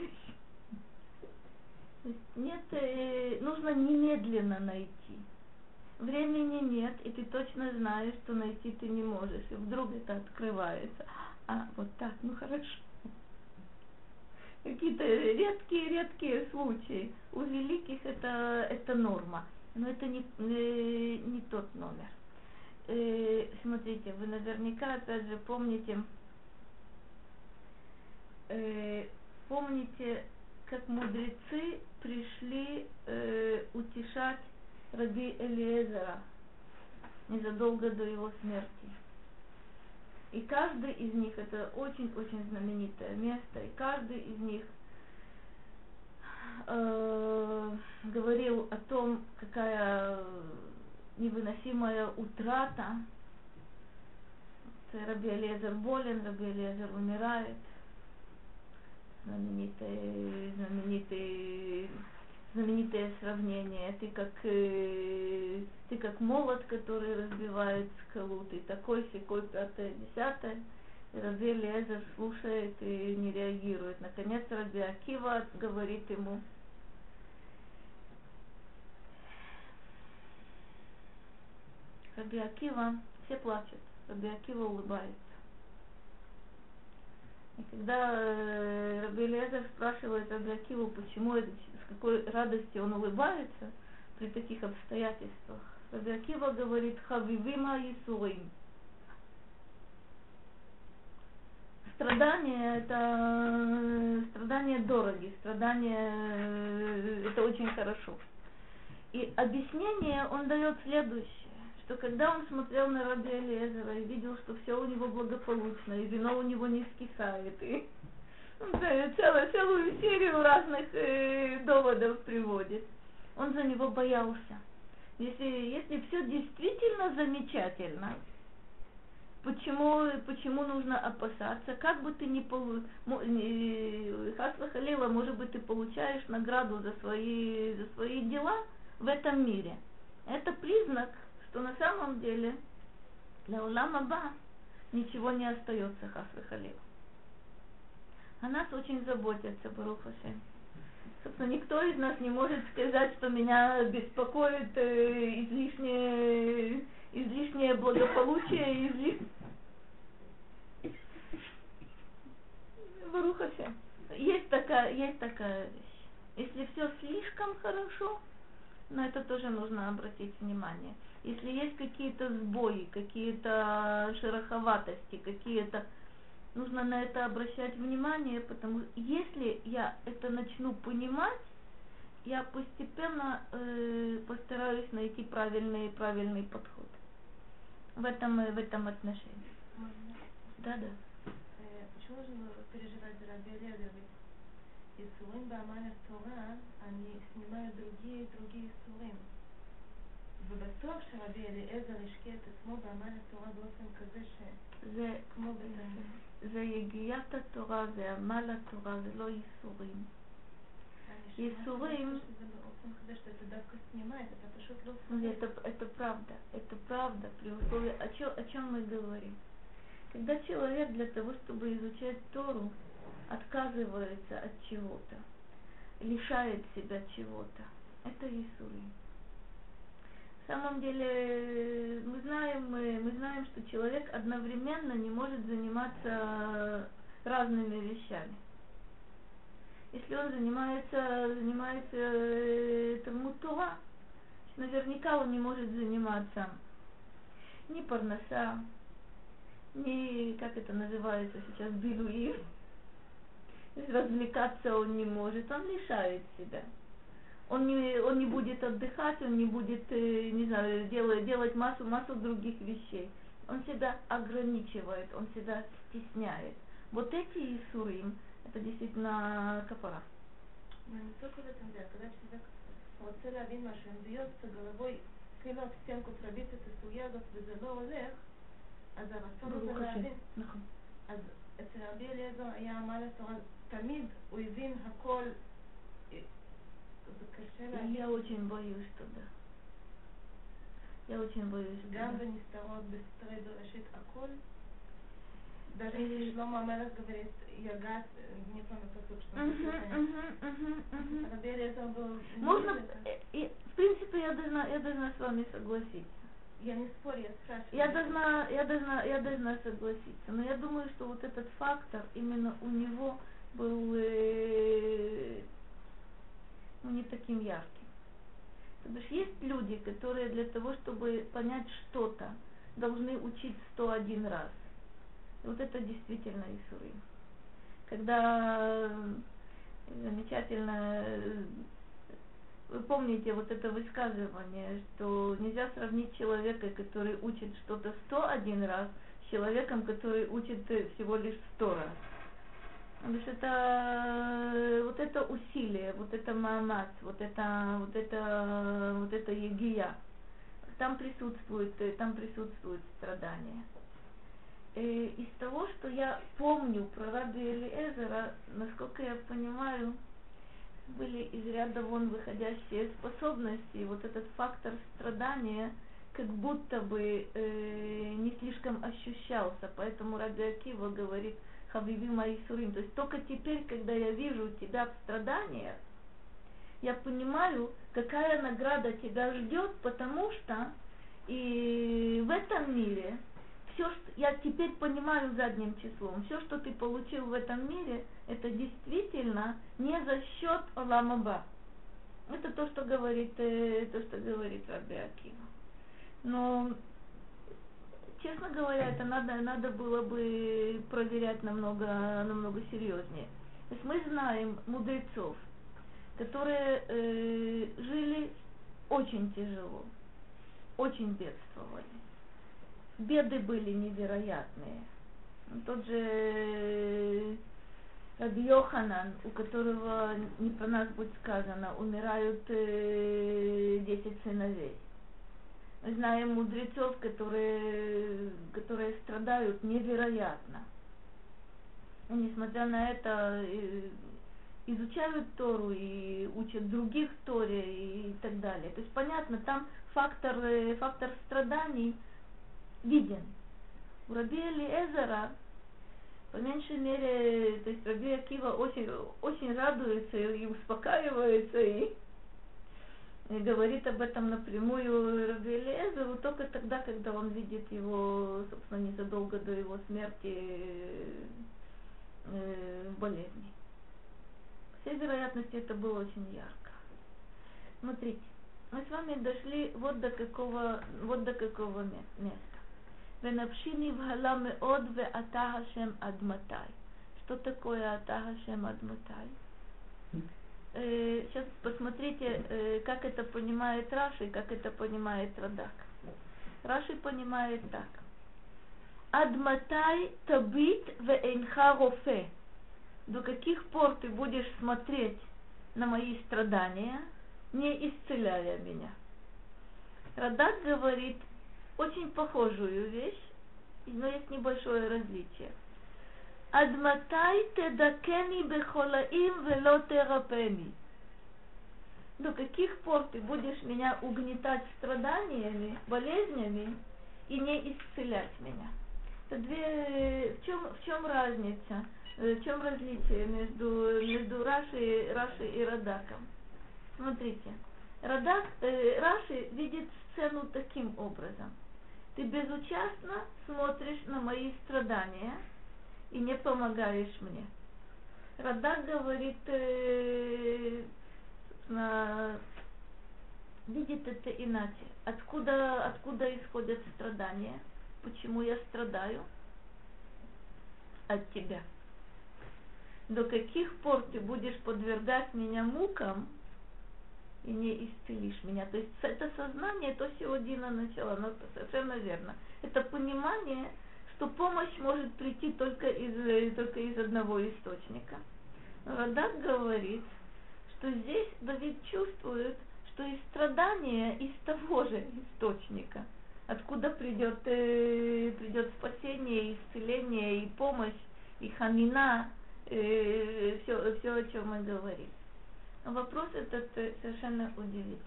вещь. Нет, э, нужно немедленно найти. Времени нет, и ты точно знаешь, что найти ты не можешь. И вдруг это открывается. А, вот так, ну хорошо. Какие-то редкие-редкие случаи. У великих это, это норма. Но это не, не, не тот номер. Э, смотрите, вы наверняка опять же помните, э, помните, как мудрецы пришли э, утешать раби Элиезера незадолго до его смерти. И каждый из них, это очень-очень знаменитое место, и каждый из них э, говорил о том, какая невыносимая утрата. Раби Элиезер болен, Раби Элиезер умирает – знаменитое, знаменитое, знаменитое сравнение. Ты как, э, ты как молот, который разбивает скалу, ты такой, секой, пятое, десятое. Раби Лезер слушает и не реагирует. Наконец Раби Акива говорит ему, Раби Акива, все плачут, Раби Акива улыбается. И когда э, Раби Лезер спрашивает Абиакиву, почему, с какой радостью он улыбается при таких обстоятельствах, Раби Акива говорит «Хавивима Исурим». Страдания это страдания дороги, страдания э, это очень хорошо. И объяснение он дает следующее что когда он смотрел на Раби Элезера и видел, что все у него благополучно, и вино у него не скисает, и целую, целую серию разных э, доводов приводит, он за него боялся. Если, если все действительно замечательно, почему, почему нужно опасаться? Как бы ты ни получил, Хасва Халила, может быть, ты получаешь награду за свои, за свои дела в этом мире. Это признак что на самом деле для Улама Ба ничего не остается Хасвы О нас очень заботятся, Барух Хашем. Собственно, никто из нас не может сказать, что меня беспокоит э, излишнее, излишнее благополучие, излишнее... Барухасе. Есть такая, есть такая вещь. Если все слишком хорошо, на это тоже нужно обратить внимание. Если есть какие-то сбои, какие-то шероховатости, какие-то нужно на это обращать внимание, потому что если я это начну понимать, я постепенно э, постараюсь найти правильный правильный подход в этом в этом отношении. Да, да. Э, почему нужно переживать за Раби? Ведь Исурим Бамаля Тора, они снимают другие другие Исурим. ובסוף שרבי אליעזר השקיע את עצמו בעמל התורה באופן כזה זה, שכמו בתנ"ך. זה יגיעת התורה, זה עמל התורה, זה לא ייסורים. ייסורים... Это, это правда, это правда, при условии, о чем, о чем мы говорим. Когда человек для того, чтобы изучать Тору, отказывается от чего-то, лишает себя чего-то, это Исурим. Самом деле мы знаем, мы, мы знаем, что человек одновременно не может заниматься разными вещами. Если он занимается, занимается э, Талмуд Тура, наверняка он не может заниматься ни парноса, ни, как это называется сейчас, билуи. Развлекаться он не может, он лишает себя он не, он не будет отдыхать, он не будет, э, не знаю, делать, делать массу, массу других вещей. Он себя ограничивает, он себя стесняет. Вот эти Исурим, это действительно капара. Но не только в этом дело, когда человек רוצה להבין משהו, אם ביוצא головой כאילו על סטנקו פרביט את הסוגיה הזאת וזה לא הולך, אז הרצון הזה להבין. נכון. אז אצל רבי אליעזר היה עמל התורה, תמיד הוא הבין הכל я очень боюсь туда. Я очень боюсь. Гамба не стала быстрее дорешить аколь. Даже если Шлома Мелах говорит, я газ, э, не помню посуд, это был. Можно, э, и, в принципе, я должна, я должна с вами согласиться. Я не спорю, я спрашиваю. Я должна, я должна, я должна согласиться. Но я думаю, что вот этот фактор именно у него был э, но не таким ярким. То бишь есть люди, которые для того, чтобы понять что-то, должны учить 101 раз. И вот это действительно Исурим. Когда э, замечательно, э, вы помните вот это высказывание, что нельзя сравнить человека, который учит что-то 101 раз, с человеком, который учит э, всего лишь 100 раз. Потому что это вот это усилие, вот это мамат, вот это вот это вот это егия, там присутствует, там присутствует страдание. И из того, что я помню про Раби Элиэзера, насколько я понимаю, были из ряда вон выходящие способности, вот этот фактор страдания как будто бы э, не слишком ощущался, поэтому Раби Акива говорит, Хавиви мои сурим. То есть только теперь, когда я вижу тебя в страданиях, я понимаю, какая награда тебя ждет, потому что и в этом мире все, что я теперь понимаю задним числом, все, что ты получил в этом мире, это действительно не за счет Аламаба. Это то, что говорит, э, то, что говорит Раби. Но честно говоря, это надо, надо было бы проверять намного, намного серьезнее. То есть мы знаем мудрецов, которые э, жили очень тяжело, очень бедствовали. Беды были невероятные. Тот же э, Раби Йоханан, у которого, не про нас будет сказано, умирают э, 10 сыновей знаем мудрецов, которые, которые страдают невероятно. И несмотря на это, изучают Тору и учат других Торе и так далее. То есть понятно, там фактор, фактор страданий виден. У Раби Эзера по меньшей мере, то есть Раби Акива очень, очень радуется и успокаивается, И и говорит об этом напрямую Рабелезеру только тогда, когда он видит его, собственно, незадолго до его смерти э, в болезни. Все вероятности это было очень ярко. Смотрите, мы с вами дошли вот до какого, вот до какого места. Венапшини вгаламе од ве атахашем адматай. Что такое атахашем адматай? Матай? Сейчас посмотрите, э, как это понимает Раши, как это понимает Радак. Раши понимает так. Адматай табит вейнха рофе. До каких пор ты будешь смотреть на мои страдания, не исцеляя меня? Радак говорит очень похожую вещь, но есть небольшое различие. Адматай тедакени бехолаим вело терапени. До каких пор ты будешь меня угнетать страданиями, болезнями и не исцелять меня? Это две, в чем, в чем разница, в чем различие между, между Раши, Раши и Радаком? Смотрите, Радак, э, Раши видит сцену таким образом – ты безучастно смотришь на мои страдания и не помогаешь мне. Радак говорит, э, на, видит это иначе. Откуда, откуда исходят страдания? Почему я страдаю? От тебя. До каких пор ты будешь подвергать меня мукам, и не исцелишь меня. То есть это сознание, то, чего Дина начала, но совершенно верно. Это понимание, что помощь может прийти только из, только из одного источника. Радак говорит, что здесь Давид чувствует, что и страдание из того же источника, откуда придет, э, придет спасение, исцеление и помощь, и хамина, э, все, все, о чем мы говорим. Вопрос этот э, совершенно удивительный.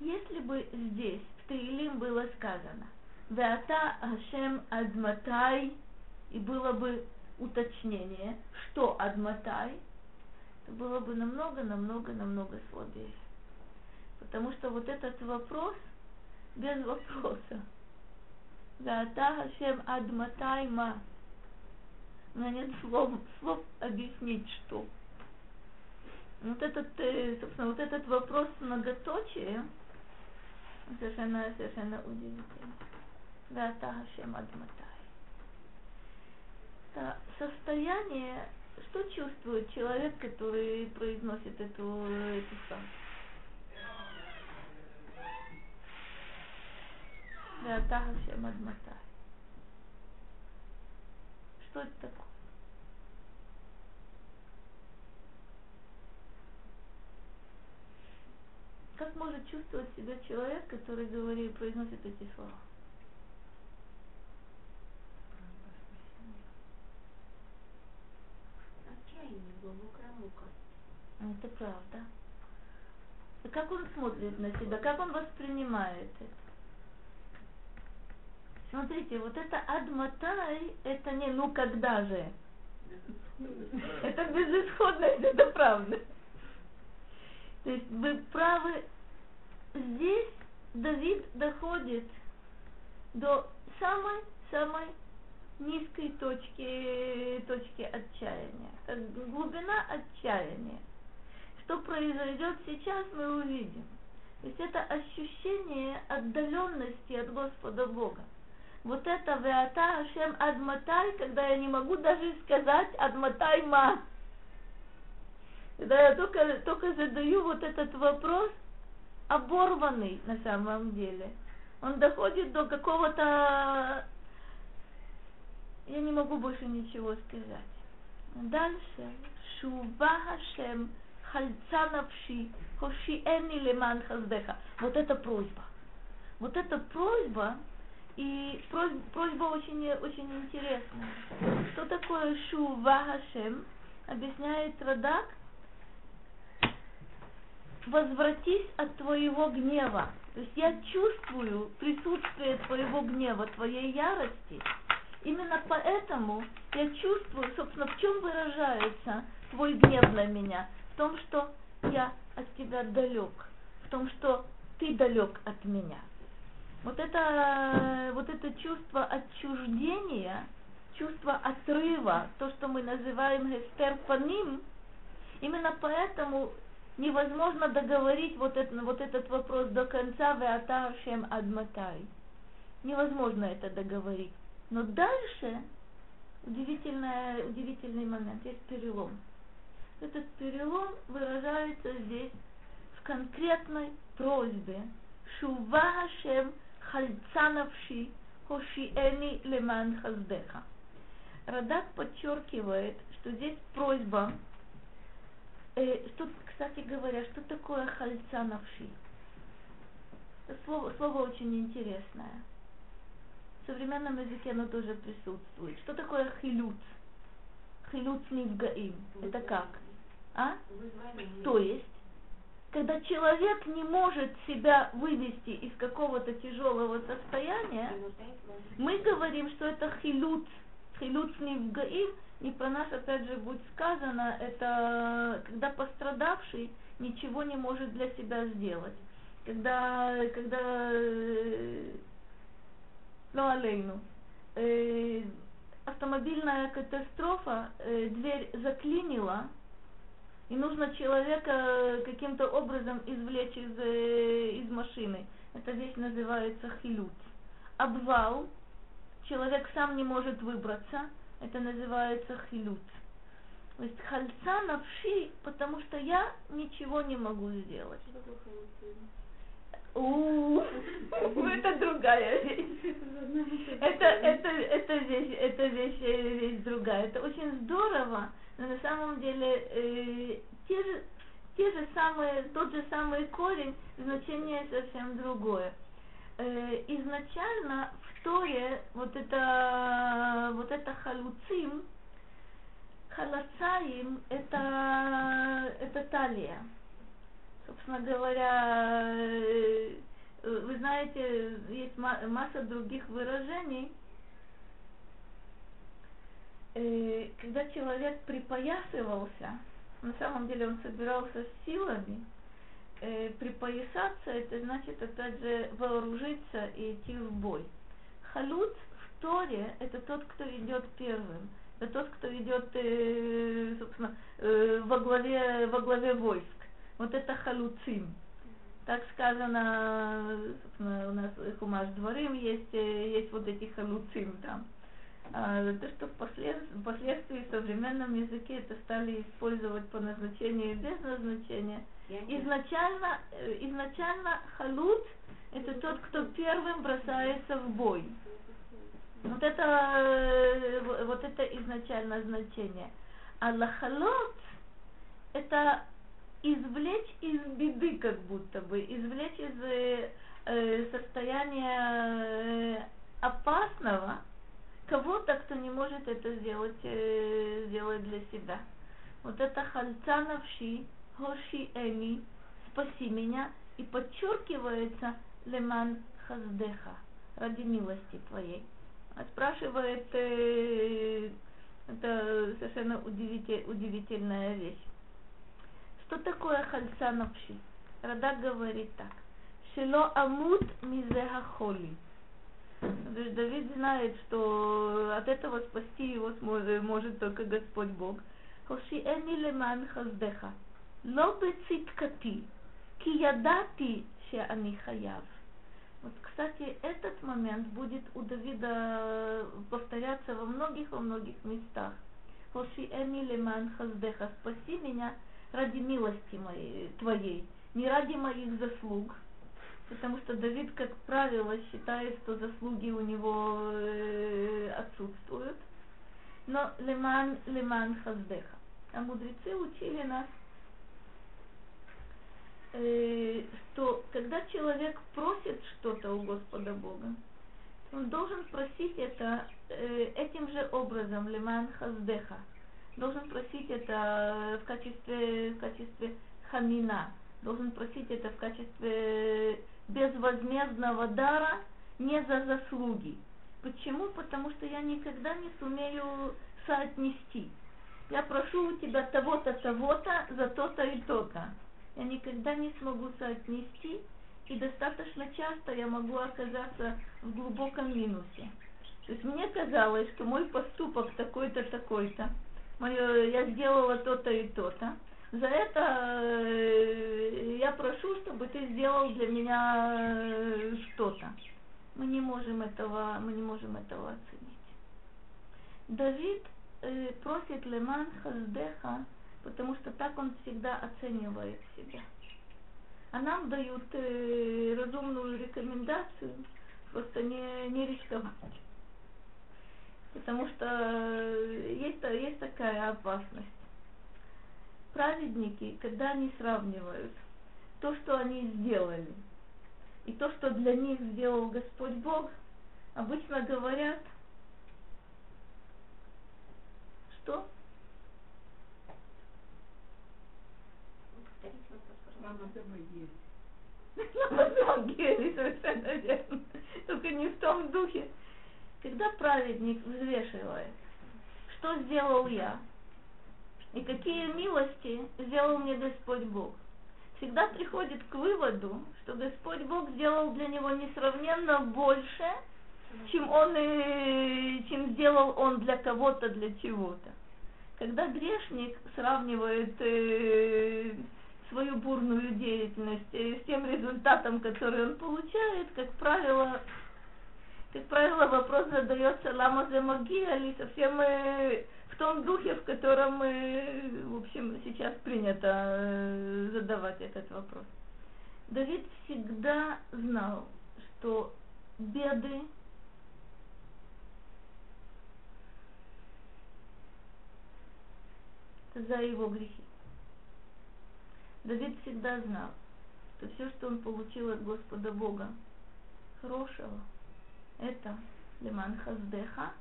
Если бы здесь в Таилим было сказано «Веата Ашем Адматай» и было бы уточнение, что Адматай, то было бы намного-намного-намного слабее. Потому что вот этот вопрос без вопроса. Веата Ашем Адматай Ма. У меня нет слов, слов объяснить, что вот этот, э, собственно, вот этот вопрос многоточия совершенно, совершенно удивительный. Да, Тахашем Адматай. Это состояние, что чувствует человек, который произносит эту, эту фразу? Да, Тахашем Адматай. Что это такое? Как может чувствовать себя человек, который говорит, произносит эти слова? Глубокая мука. Это правда. И как он смотрит на себя, как он воспринимает это? Смотрите, вот это адматай, это не ну когда же. Это безысходность, это правда. То есть вы правы, здесь Давид доходит до самой-самой низкой точки, точки отчаяния, глубина отчаяния. Что произойдет сейчас, мы увидим. То есть это ощущение отдаленности от Господа Бога. Вот это веата Ашем адматай, когда я не могу даже сказать адматай ма. Когда я только, только задаю вот этот вопрос, оборванный на самом деле, он доходит до какого-то... Я не могу больше ничего сказать. Дальше. Шува Хашем хальца навши, хошиэни леман хаздеха. Вот это просьба. Вот эта просьба, и просьба, просьба очень, очень интересная. Что такое Шува Хашем? Объясняет Радак, возвратись от твоего гнева. То есть я чувствую присутствие твоего гнева, твоей ярости. Именно поэтому я чувствую, собственно, в чем выражается твой гнев на меня. В том, что я от тебя далек. В том, что ты далек от меня. Вот это, вот это чувство отчуждения, чувство отрыва, то, что мы называем гестерпаним, именно поэтому невозможно договорить вот, это, вот этот вопрос до конца «Веатаршем адматай». Невозможно это договорить. Но дальше удивительный, удивительный момент, есть перелом. Этот перелом выражается здесь в конкретной просьбе Шува Хашем Хальцановши Хошиэни Леман Хаздеха. Радак подчеркивает, что здесь просьба, э, что, кстати говоря, что такое хальцановши? Слово, слово очень интересное. В современном языке оно тоже присутствует. Что такое хилюц? Хилюц нивгаим. Это как? А? То есть, когда человек не может себя вывести из какого-то тяжелого состояния, мы говорим, что это хилюц, хилюц нивгаим, и про нас опять же будет сказано, это когда пострадавший ничего не может для себя сделать. Когда, когда ну, алейну, э, автомобильная катастрофа, э, дверь заклинила, и нужно человека каким-то образом извлечь из, э, из машины. Эта вещь называется хилют. Обвал, человек сам не может выбраться, это называется хилют. То есть хальца навши, потому что я ничего не могу сделать. У, это другая вещь. [LAUGHS] Это, это, это вещь, это вещь, вещь другая. Это очень здорово, но на самом деле э, те же, те же самые, тот же самый корень, значение совсем другое. Э, изначально в Торе вот это, вот это халуцим, халацаим, это, это талия собственно говоря, э, вы знаете, есть масса других выражений. Э, когда человек припоясывался, на самом деле он собирался с силами, э, припоясаться, это значит, опять же, вооружиться и идти в бой. Халут в Торе – это тот, кто идет первым. Это тот, кто идет, собственно, во главе, во главе войск вот это халуцим. Так сказано, у нас Хумаш Дворим есть, э, есть вот эти халуцим там. А, то, что впоследствии, впоследствии в современном языке это стали использовать по назначению и без назначения. Изначально, э, изначально халут это тот, кто первым бросается в бой. Вот это, э, вот это изначально значение. А лахалот это извлечь из беды, как будто бы, извлечь из э, э состояния э, опасного кого-то, кто не может это сделать, э, сделать для себя. Вот это хальца навши, хоши эми, спаси меня, и подчеркивается леман хаздеха, ради милости твоей. А спрашивает, э, это совершенно удивитель, удивительная вещь. Что такое хальца навши? Рада говорит так. Шело амут мизеха холи. То есть Давид знает, что от этого спасти его сможет, может только Господь Бог. Хоши эни леман хаздеха. Ло бецит Ки ядати ше ани хаяв. Вот, кстати, этот момент будет у Давида э, повторяться во многих, во многих местах. Хоши эни леман хаздеха. Спаси меня ради милости моей, твоей, не ради моих заслуг, потому что Давид, как правило, считает, что заслуги у него э, отсутствуют, но леман, леман хаздеха. А мудрецы учили нас, э, что когда человек просит что-то у Господа Бога, он должен просить это э, этим же образом, леман хаздеха, должен просить это в качестве, в качестве хамина, должен просить это в качестве безвозмездного дара, не за заслуги. Почему? Потому что я никогда не сумею соотнести. Я прошу у тебя того-то, того-то, за то-то и то-то. я никогда не смогу соотнести, и достаточно часто я могу оказаться в глубоком минусе. То есть мне казалось, что мой поступок такой-то, такой-то, я сделала то-то и то-то, за это э, я прошу, чтобы ты сделал для меня э, что-то. Мы не можем этого, мы не можем этого оценить. Давид э, просит Леман Хаздеха, потому что так он всегда оценивает себя. А нам дают разумную рекомендацию просто не, не рисковать. Потому что э, есть, есть такая опасность праведники, когда они сравнивают то, что они сделали, и то, что для них сделал Господь Бог, обычно говорят, что? На деле, [LAUGHS] совершенно верно. Только не в том духе. Когда праведник взвешивает, что сделал я, и какие милости сделал мне Господь Бог. Всегда приходит к выводу, что Господь Бог сделал для него несравненно больше, чем он и, чем сделал он для кого-то, для чего-то. Когда грешник сравнивает э, свою бурную деятельность э, с тем результатом, который он получает, как правило, как правило, вопрос задается лама за или совсем в том духе, в котором, в общем, сейчас принято э, задавать этот вопрос. Давид всегда знал, что беды за его грехи. Давид всегда знал, что все, что он получил от Господа Бога, хорошего, это лиман хаздеха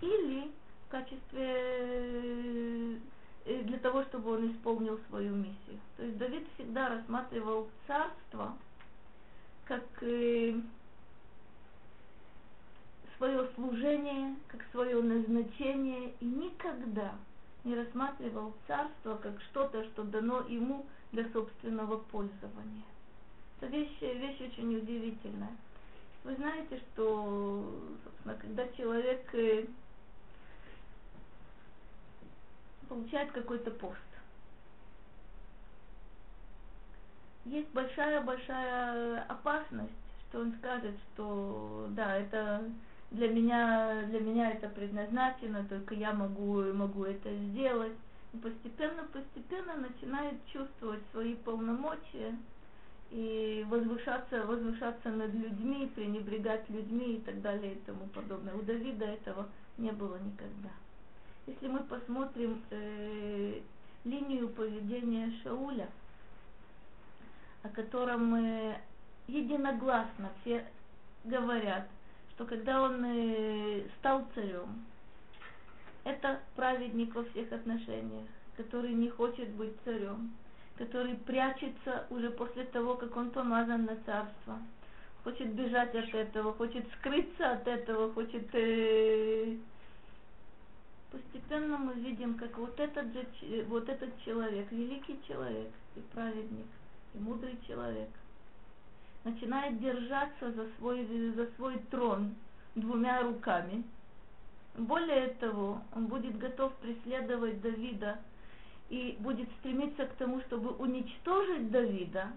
или в качестве э, для того, чтобы он исполнил свою миссию. То есть Давид всегда рассматривал царство как э, свое служение, как свое назначение, и никогда не рассматривал царство как что-то, что дано ему для собственного пользования. Это вещь, вещь очень удивительная. Вы знаете, что, собственно, когда человек э, получает какой-то пост. Есть большая-большая опасность, что он скажет, что да, это для меня, для меня это предназначено, только я могу, могу это сделать. И постепенно, постепенно начинает чувствовать свои полномочия и возвышаться, возвышаться над людьми, пренебрегать людьми и так далее и тому подобное. У Давида этого не было никогда. Если мы посмотрим э, линию поведения Шауля, о котором мы единогласно все говорят, что когда он э, стал царем, это праведник во всех отношениях, который не хочет быть царем, который прячется уже после того, как он помазан на царство, хочет бежать от этого, хочет скрыться от этого, хочет э, постепенно мы видим, как вот этот, же, вот этот человек, великий человек и праведник, и мудрый человек, начинает держаться за свой, за свой трон двумя руками. Более того, он будет готов преследовать Давида и будет стремиться к тому, чтобы уничтожить Давида.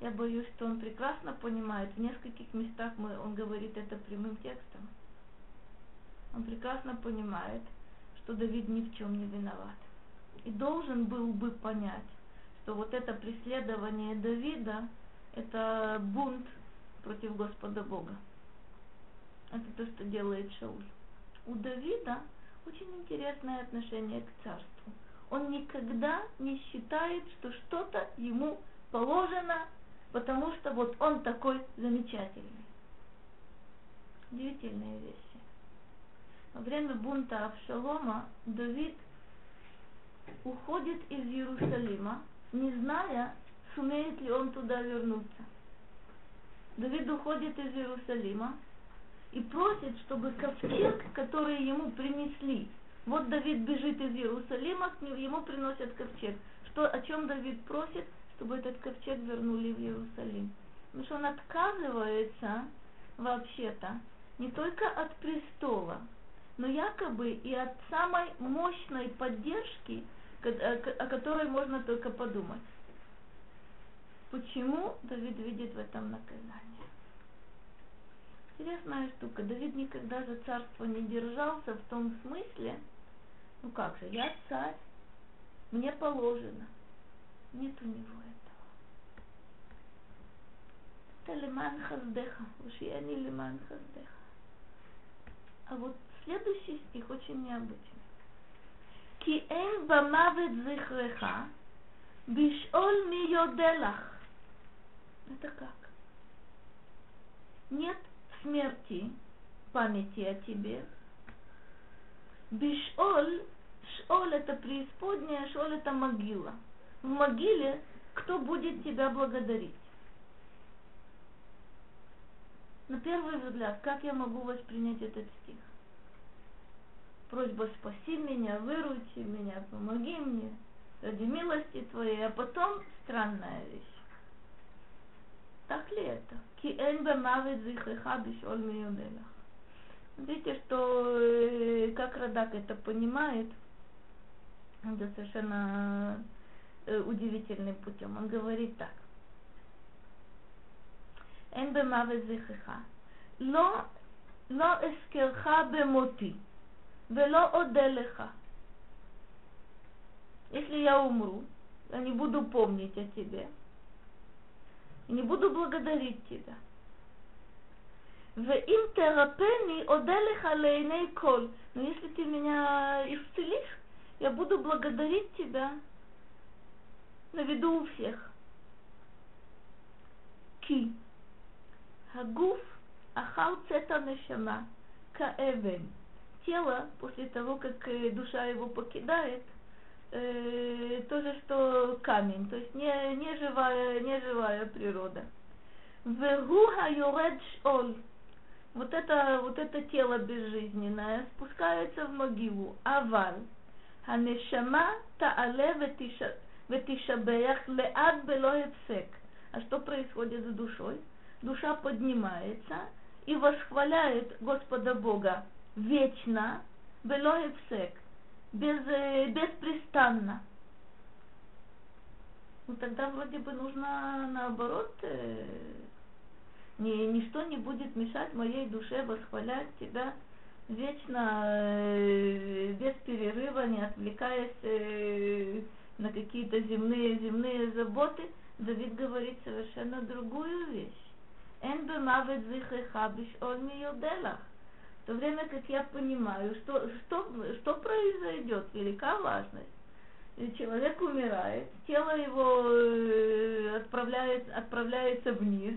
Я боюсь, что он прекрасно понимает, в нескольких местах мы, он говорит это прямым текстом он прекрасно понимает, что Давид ни в чем не виноват. И должен был бы понять, что вот это преследование Давида – это бунт против Господа Бога. Это то, что делает Шауль. У Давида очень интересное отношение к царству. Он никогда не считает, что что-то ему положено, потому что вот он такой замечательный. Удивительная вещь. Во время бунта Авшалома Давид уходит из Иерусалима, не зная, сумеет ли он туда вернуться. Давид уходит из Иерусалима и просит, чтобы ковчег, который ему принесли, вот Давид бежит из Иерусалима, ему приносят ковчег, что, о чем Давид просит, чтобы этот ковчег вернули в Иерусалим. Потому что он отказывается вообще-то не только от престола, но якобы и от самой мощной поддержки, о которой можно только подумать. Почему Давид видит в этом наказание? Интересная штука. Давид никогда за царство не держался в том смысле, ну как же, я царь, мне положено. Нет у него этого. Это лиман хаздеха, ушияни лиман хаздеха. А вот следующий стих очень необычный. Ки эн бамавет зихреха, бишол ми йоделах. Это как? Нет смерти памяти о тебе. Бишоль, шоль это преисподняя, шоль это могила. В могиле кто будет тебя благодарить? На первый взгляд, как я могу воспринять этот стих? Просьба спаси меня, выручи меня, помоги мне, ради милости твоей, а потом странная вещь. Так ли это? Ки эн бемавит зихреха бишоль миюделах. Видите, что э, как Радак это понимает, это совершенно э, удивительным путем. Он говорит так. אין במוות זכרך. לא, לא אזכרך במותי, ולא אודה לך. Если я умру, я не буду помнить о тебе, и не буду благодарить тебя. ואם תרפני, אודה לך לעיני כל. Но если ты меня исцелишь, я буду благодарить тебя на виду у всех. Ки. Хагуф ахал цета нешама, каэвен. Тело, после того, как э, душа его покидает, э, то же, что камень, то есть не, не, живая, не живая природа. Вегуха юред шоль. Вот это, вот это тело безжизненное спускается в могилу. Аваль. Ханешама таале ветишабеях леад бело А что происходит с душой? Душа поднимается и восхваляет Господа Бога вечно, бело без, э, беспрестанно. Ну тогда вроде бы нужно наоборот, э, ни, ничто не будет мешать моей душе восхвалять тебя вечно, э, без перерыва, не отвлекаясь э, на какие-то земные, земные заботы. Давид говорит совершенно другую вещь. Эн бемавет бишоль миюделах в то время как я понимаю, что, что, что произойдет, велика важность. Человек умирает, тело его э, отправляет, отправляется вниз,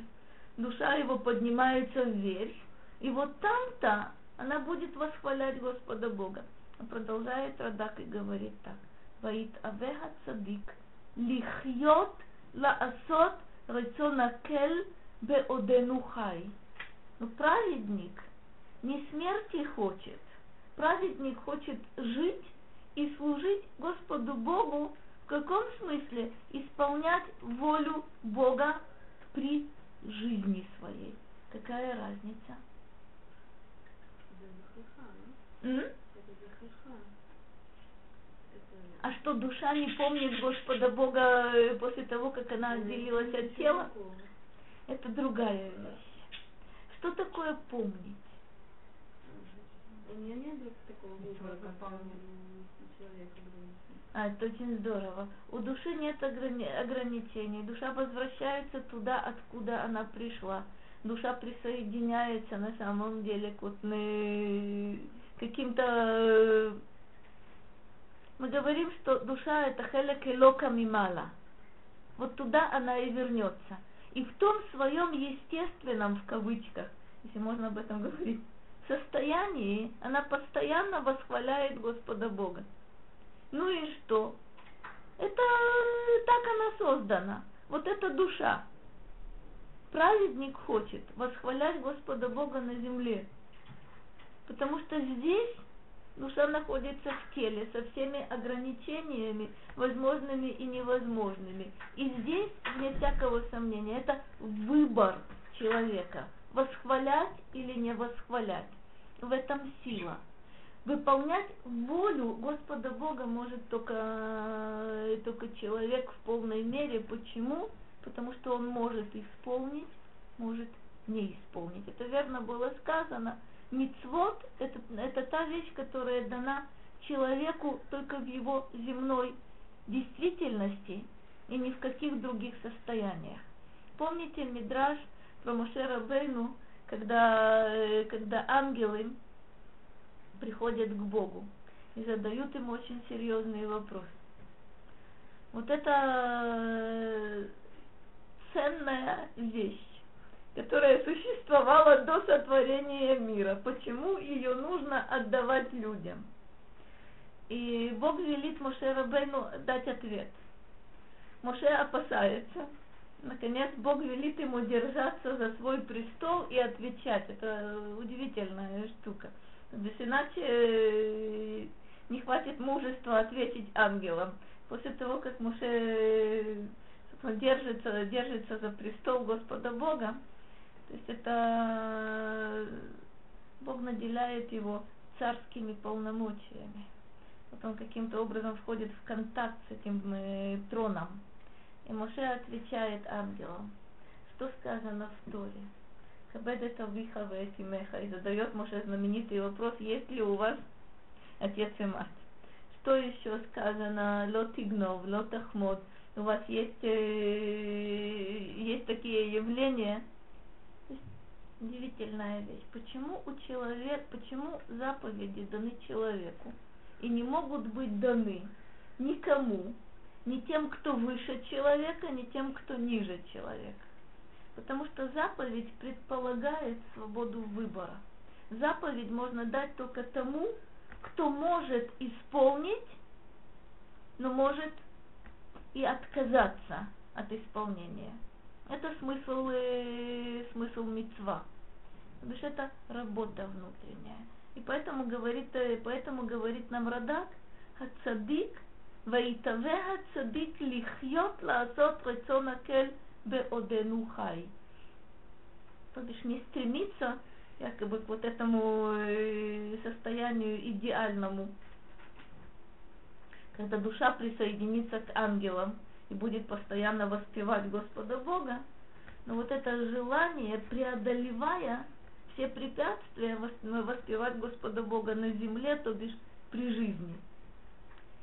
душа его поднимается вверх, и вот там-то она будет восхвалять Господа Бога. Продолжает Радак и говорит так. Ваит авеха цадик лихьот лаасот рецона кель беодену хай. Но праведник не смерти хочет. Праведник хочет жить и служить Господу Богу в каком смысле? Исполнять волю Бога при жизни своей. Какая разница? А что душа не помнит Господа Бога э, после того, как она отделилась от тела? Это другая вещь. Что такое помнить? У меня нет такого выбора, а, это очень здорово. У души нет ограни- ограничений. Душа возвращается туда, откуда она пришла. Душа присоединяется на самом деле к вот каким-то... Э, мы говорим, что душа это хелек лока мимала. Вот туда она и вернется. И в том своем естественном, в кавычках, если можно об этом [LAUGHS] говорить, состоянии она постоянно восхваляет Господа Бога. Ну и что? Это так она создана. Вот эта душа. Праведник хочет восхвалять Господа Бога на земле. Потому что здесь душа находится в теле со всеми ограничениями, возможными и невозможными. И здесь, вне всякого сомнения, это выбор человека, восхвалять или не восхвалять. В этом сила. Выполнять волю Господа Бога может только, только человек в полной мере. Почему? Потому что он может исполнить, может не исполнить. Это верно было сказано. Мицвод это, это та вещь, которая дана человеку только в его земной действительности и ни в каких других состояниях. Помните Мидраж про Мошера Бейну, когда, э, когда ангелы приходят к Богу и задают ему очень серьезные вопросы. Вот это э, ценная вещь, которая существовала до сотворения мира. Почему ее нужно отдавать людям? И Бог велит Моше Рабейну дать ответ. Моше опасается. Наконец Бог велит ему держаться за свой престол и отвечать. Это удивительная штука. Без иначе э, не хватит мужества ответить ангелам. После того, как Моше э, держится, держится за престол Господа Бога, то есть это Бог наделяет его царскими полномочиями. Вот он каким-то образом входит в контакт с этим э, троном. И Моше отвечает ангелам, что сказано в Торе. Кабедет авиха веэтимеха. И задает Моше знаменитый вопрос, есть ли у вас отец и мать. Что еще сказано? Лотигнов, лотахмод. У вас есть, э, есть такие явления, удивительная вещь. Почему у человека, почему заповеди даны человеку и не могут быть даны никому, ни тем, кто выше человека, ни тем, кто ниже человека? Потому что заповедь предполагает свободу выбора. Заповедь можно дать только тому, кто может исполнить, но может и отказаться от исполнения. Это смысл, э, смысл мецва. Потому что это работа внутренняя. И поэтому говорит, э, поэтому говорит нам Радак, «Хацадик, ваитаве хацадик лихьот лаасот рецон акель беодену хай». То бишь не стремиться якобы к вот этому э, состоянию идеальному, когда душа присоединится к ангелам, и будет постоянно воспевать Господа Бога, но вот это желание, преодолевая все препятствия, ну, воспевать Господа Бога на земле, то бишь при жизни.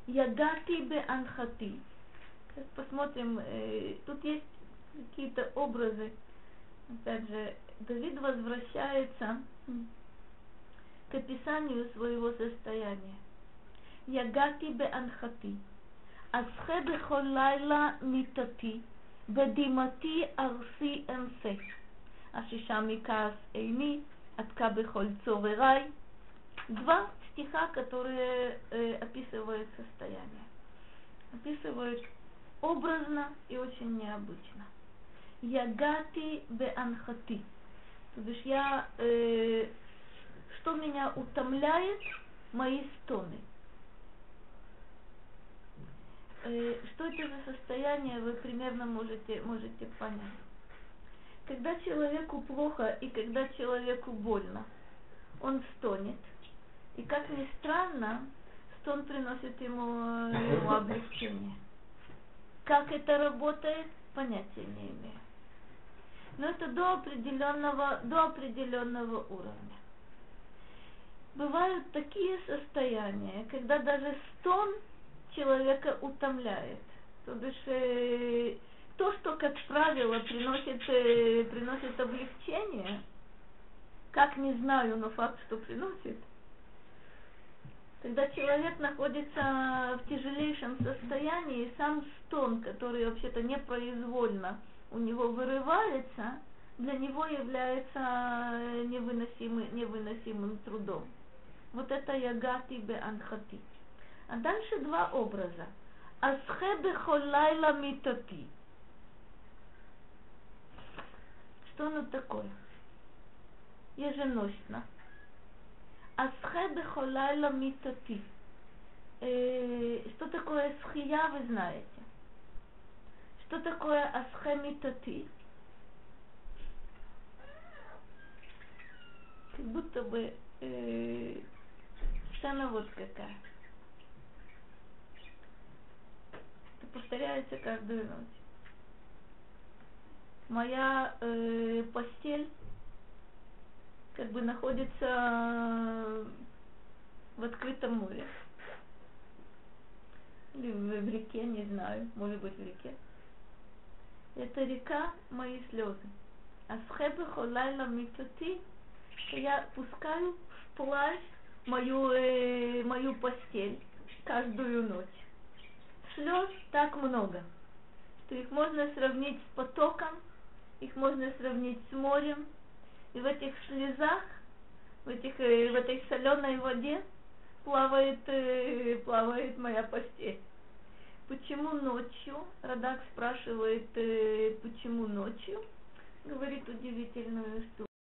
Ягати бе анхати. Сейчас посмотрим, э, тут есть какие-то образы. Опять же, Давид возвращается к описанию своего состояния. Ягати бе анхати. אסחה בכל לילה מיתתי, בדמעתי ארסי אנסה. השישה מכעס עיני, עתקה בכל צורריי. Два стиха, которые э, описывают состояние. Описывают образно и очень необычно. Ягати беанхати. То бишь я, э, что меня утомляет, мои стоны. Э, что это за состояние, вы примерно можете, можете понять. Когда человеку плохо и когда человеку больно, он стонет. И как ни странно, стон приносит ему, ему [LAUGHS] облегчение. Как это работает, понятия не имею. Но это до определенного, до определенного уровня. Бывают такие состояния, когда даже стон человека утомляет. То бишь, э, то, что, как правило, приносит, э, приносит облегчение, как не знаю, но факт, что приносит, когда человек находится в тяжелейшем состоянии, сам стон, который вообще-то непроизвольно у него вырывается, для него является э, невыносимым, невыносимым трудом. Вот это ягати бе анхати. А дальше два образа. Асхе бехолайла митати. Что оно такое? Еженочно. Асхе бехолайла митати. Э, Что такое схия, вы знаете. Что такое асхе митати? Как будто бы э, сцена вот какая. Это повторяется каждую ночь. Моя э, постель как бы находится в открытом море. Или в, в реке, не знаю, может быть в реке. Это река мои слезы. А схебы холайла митати, я пускаю вплавь мою, э, мою постель каждую ночь. Слез так много, что их можно сравнить с потоком, их можно сравнить с морем, и в этих слезах, в, этих, э, в этой соленой воде плавает, э, плавает моя постель. Почему ночью? Радак спрашивает, э, почему ночью? Говорит удивительную штуку.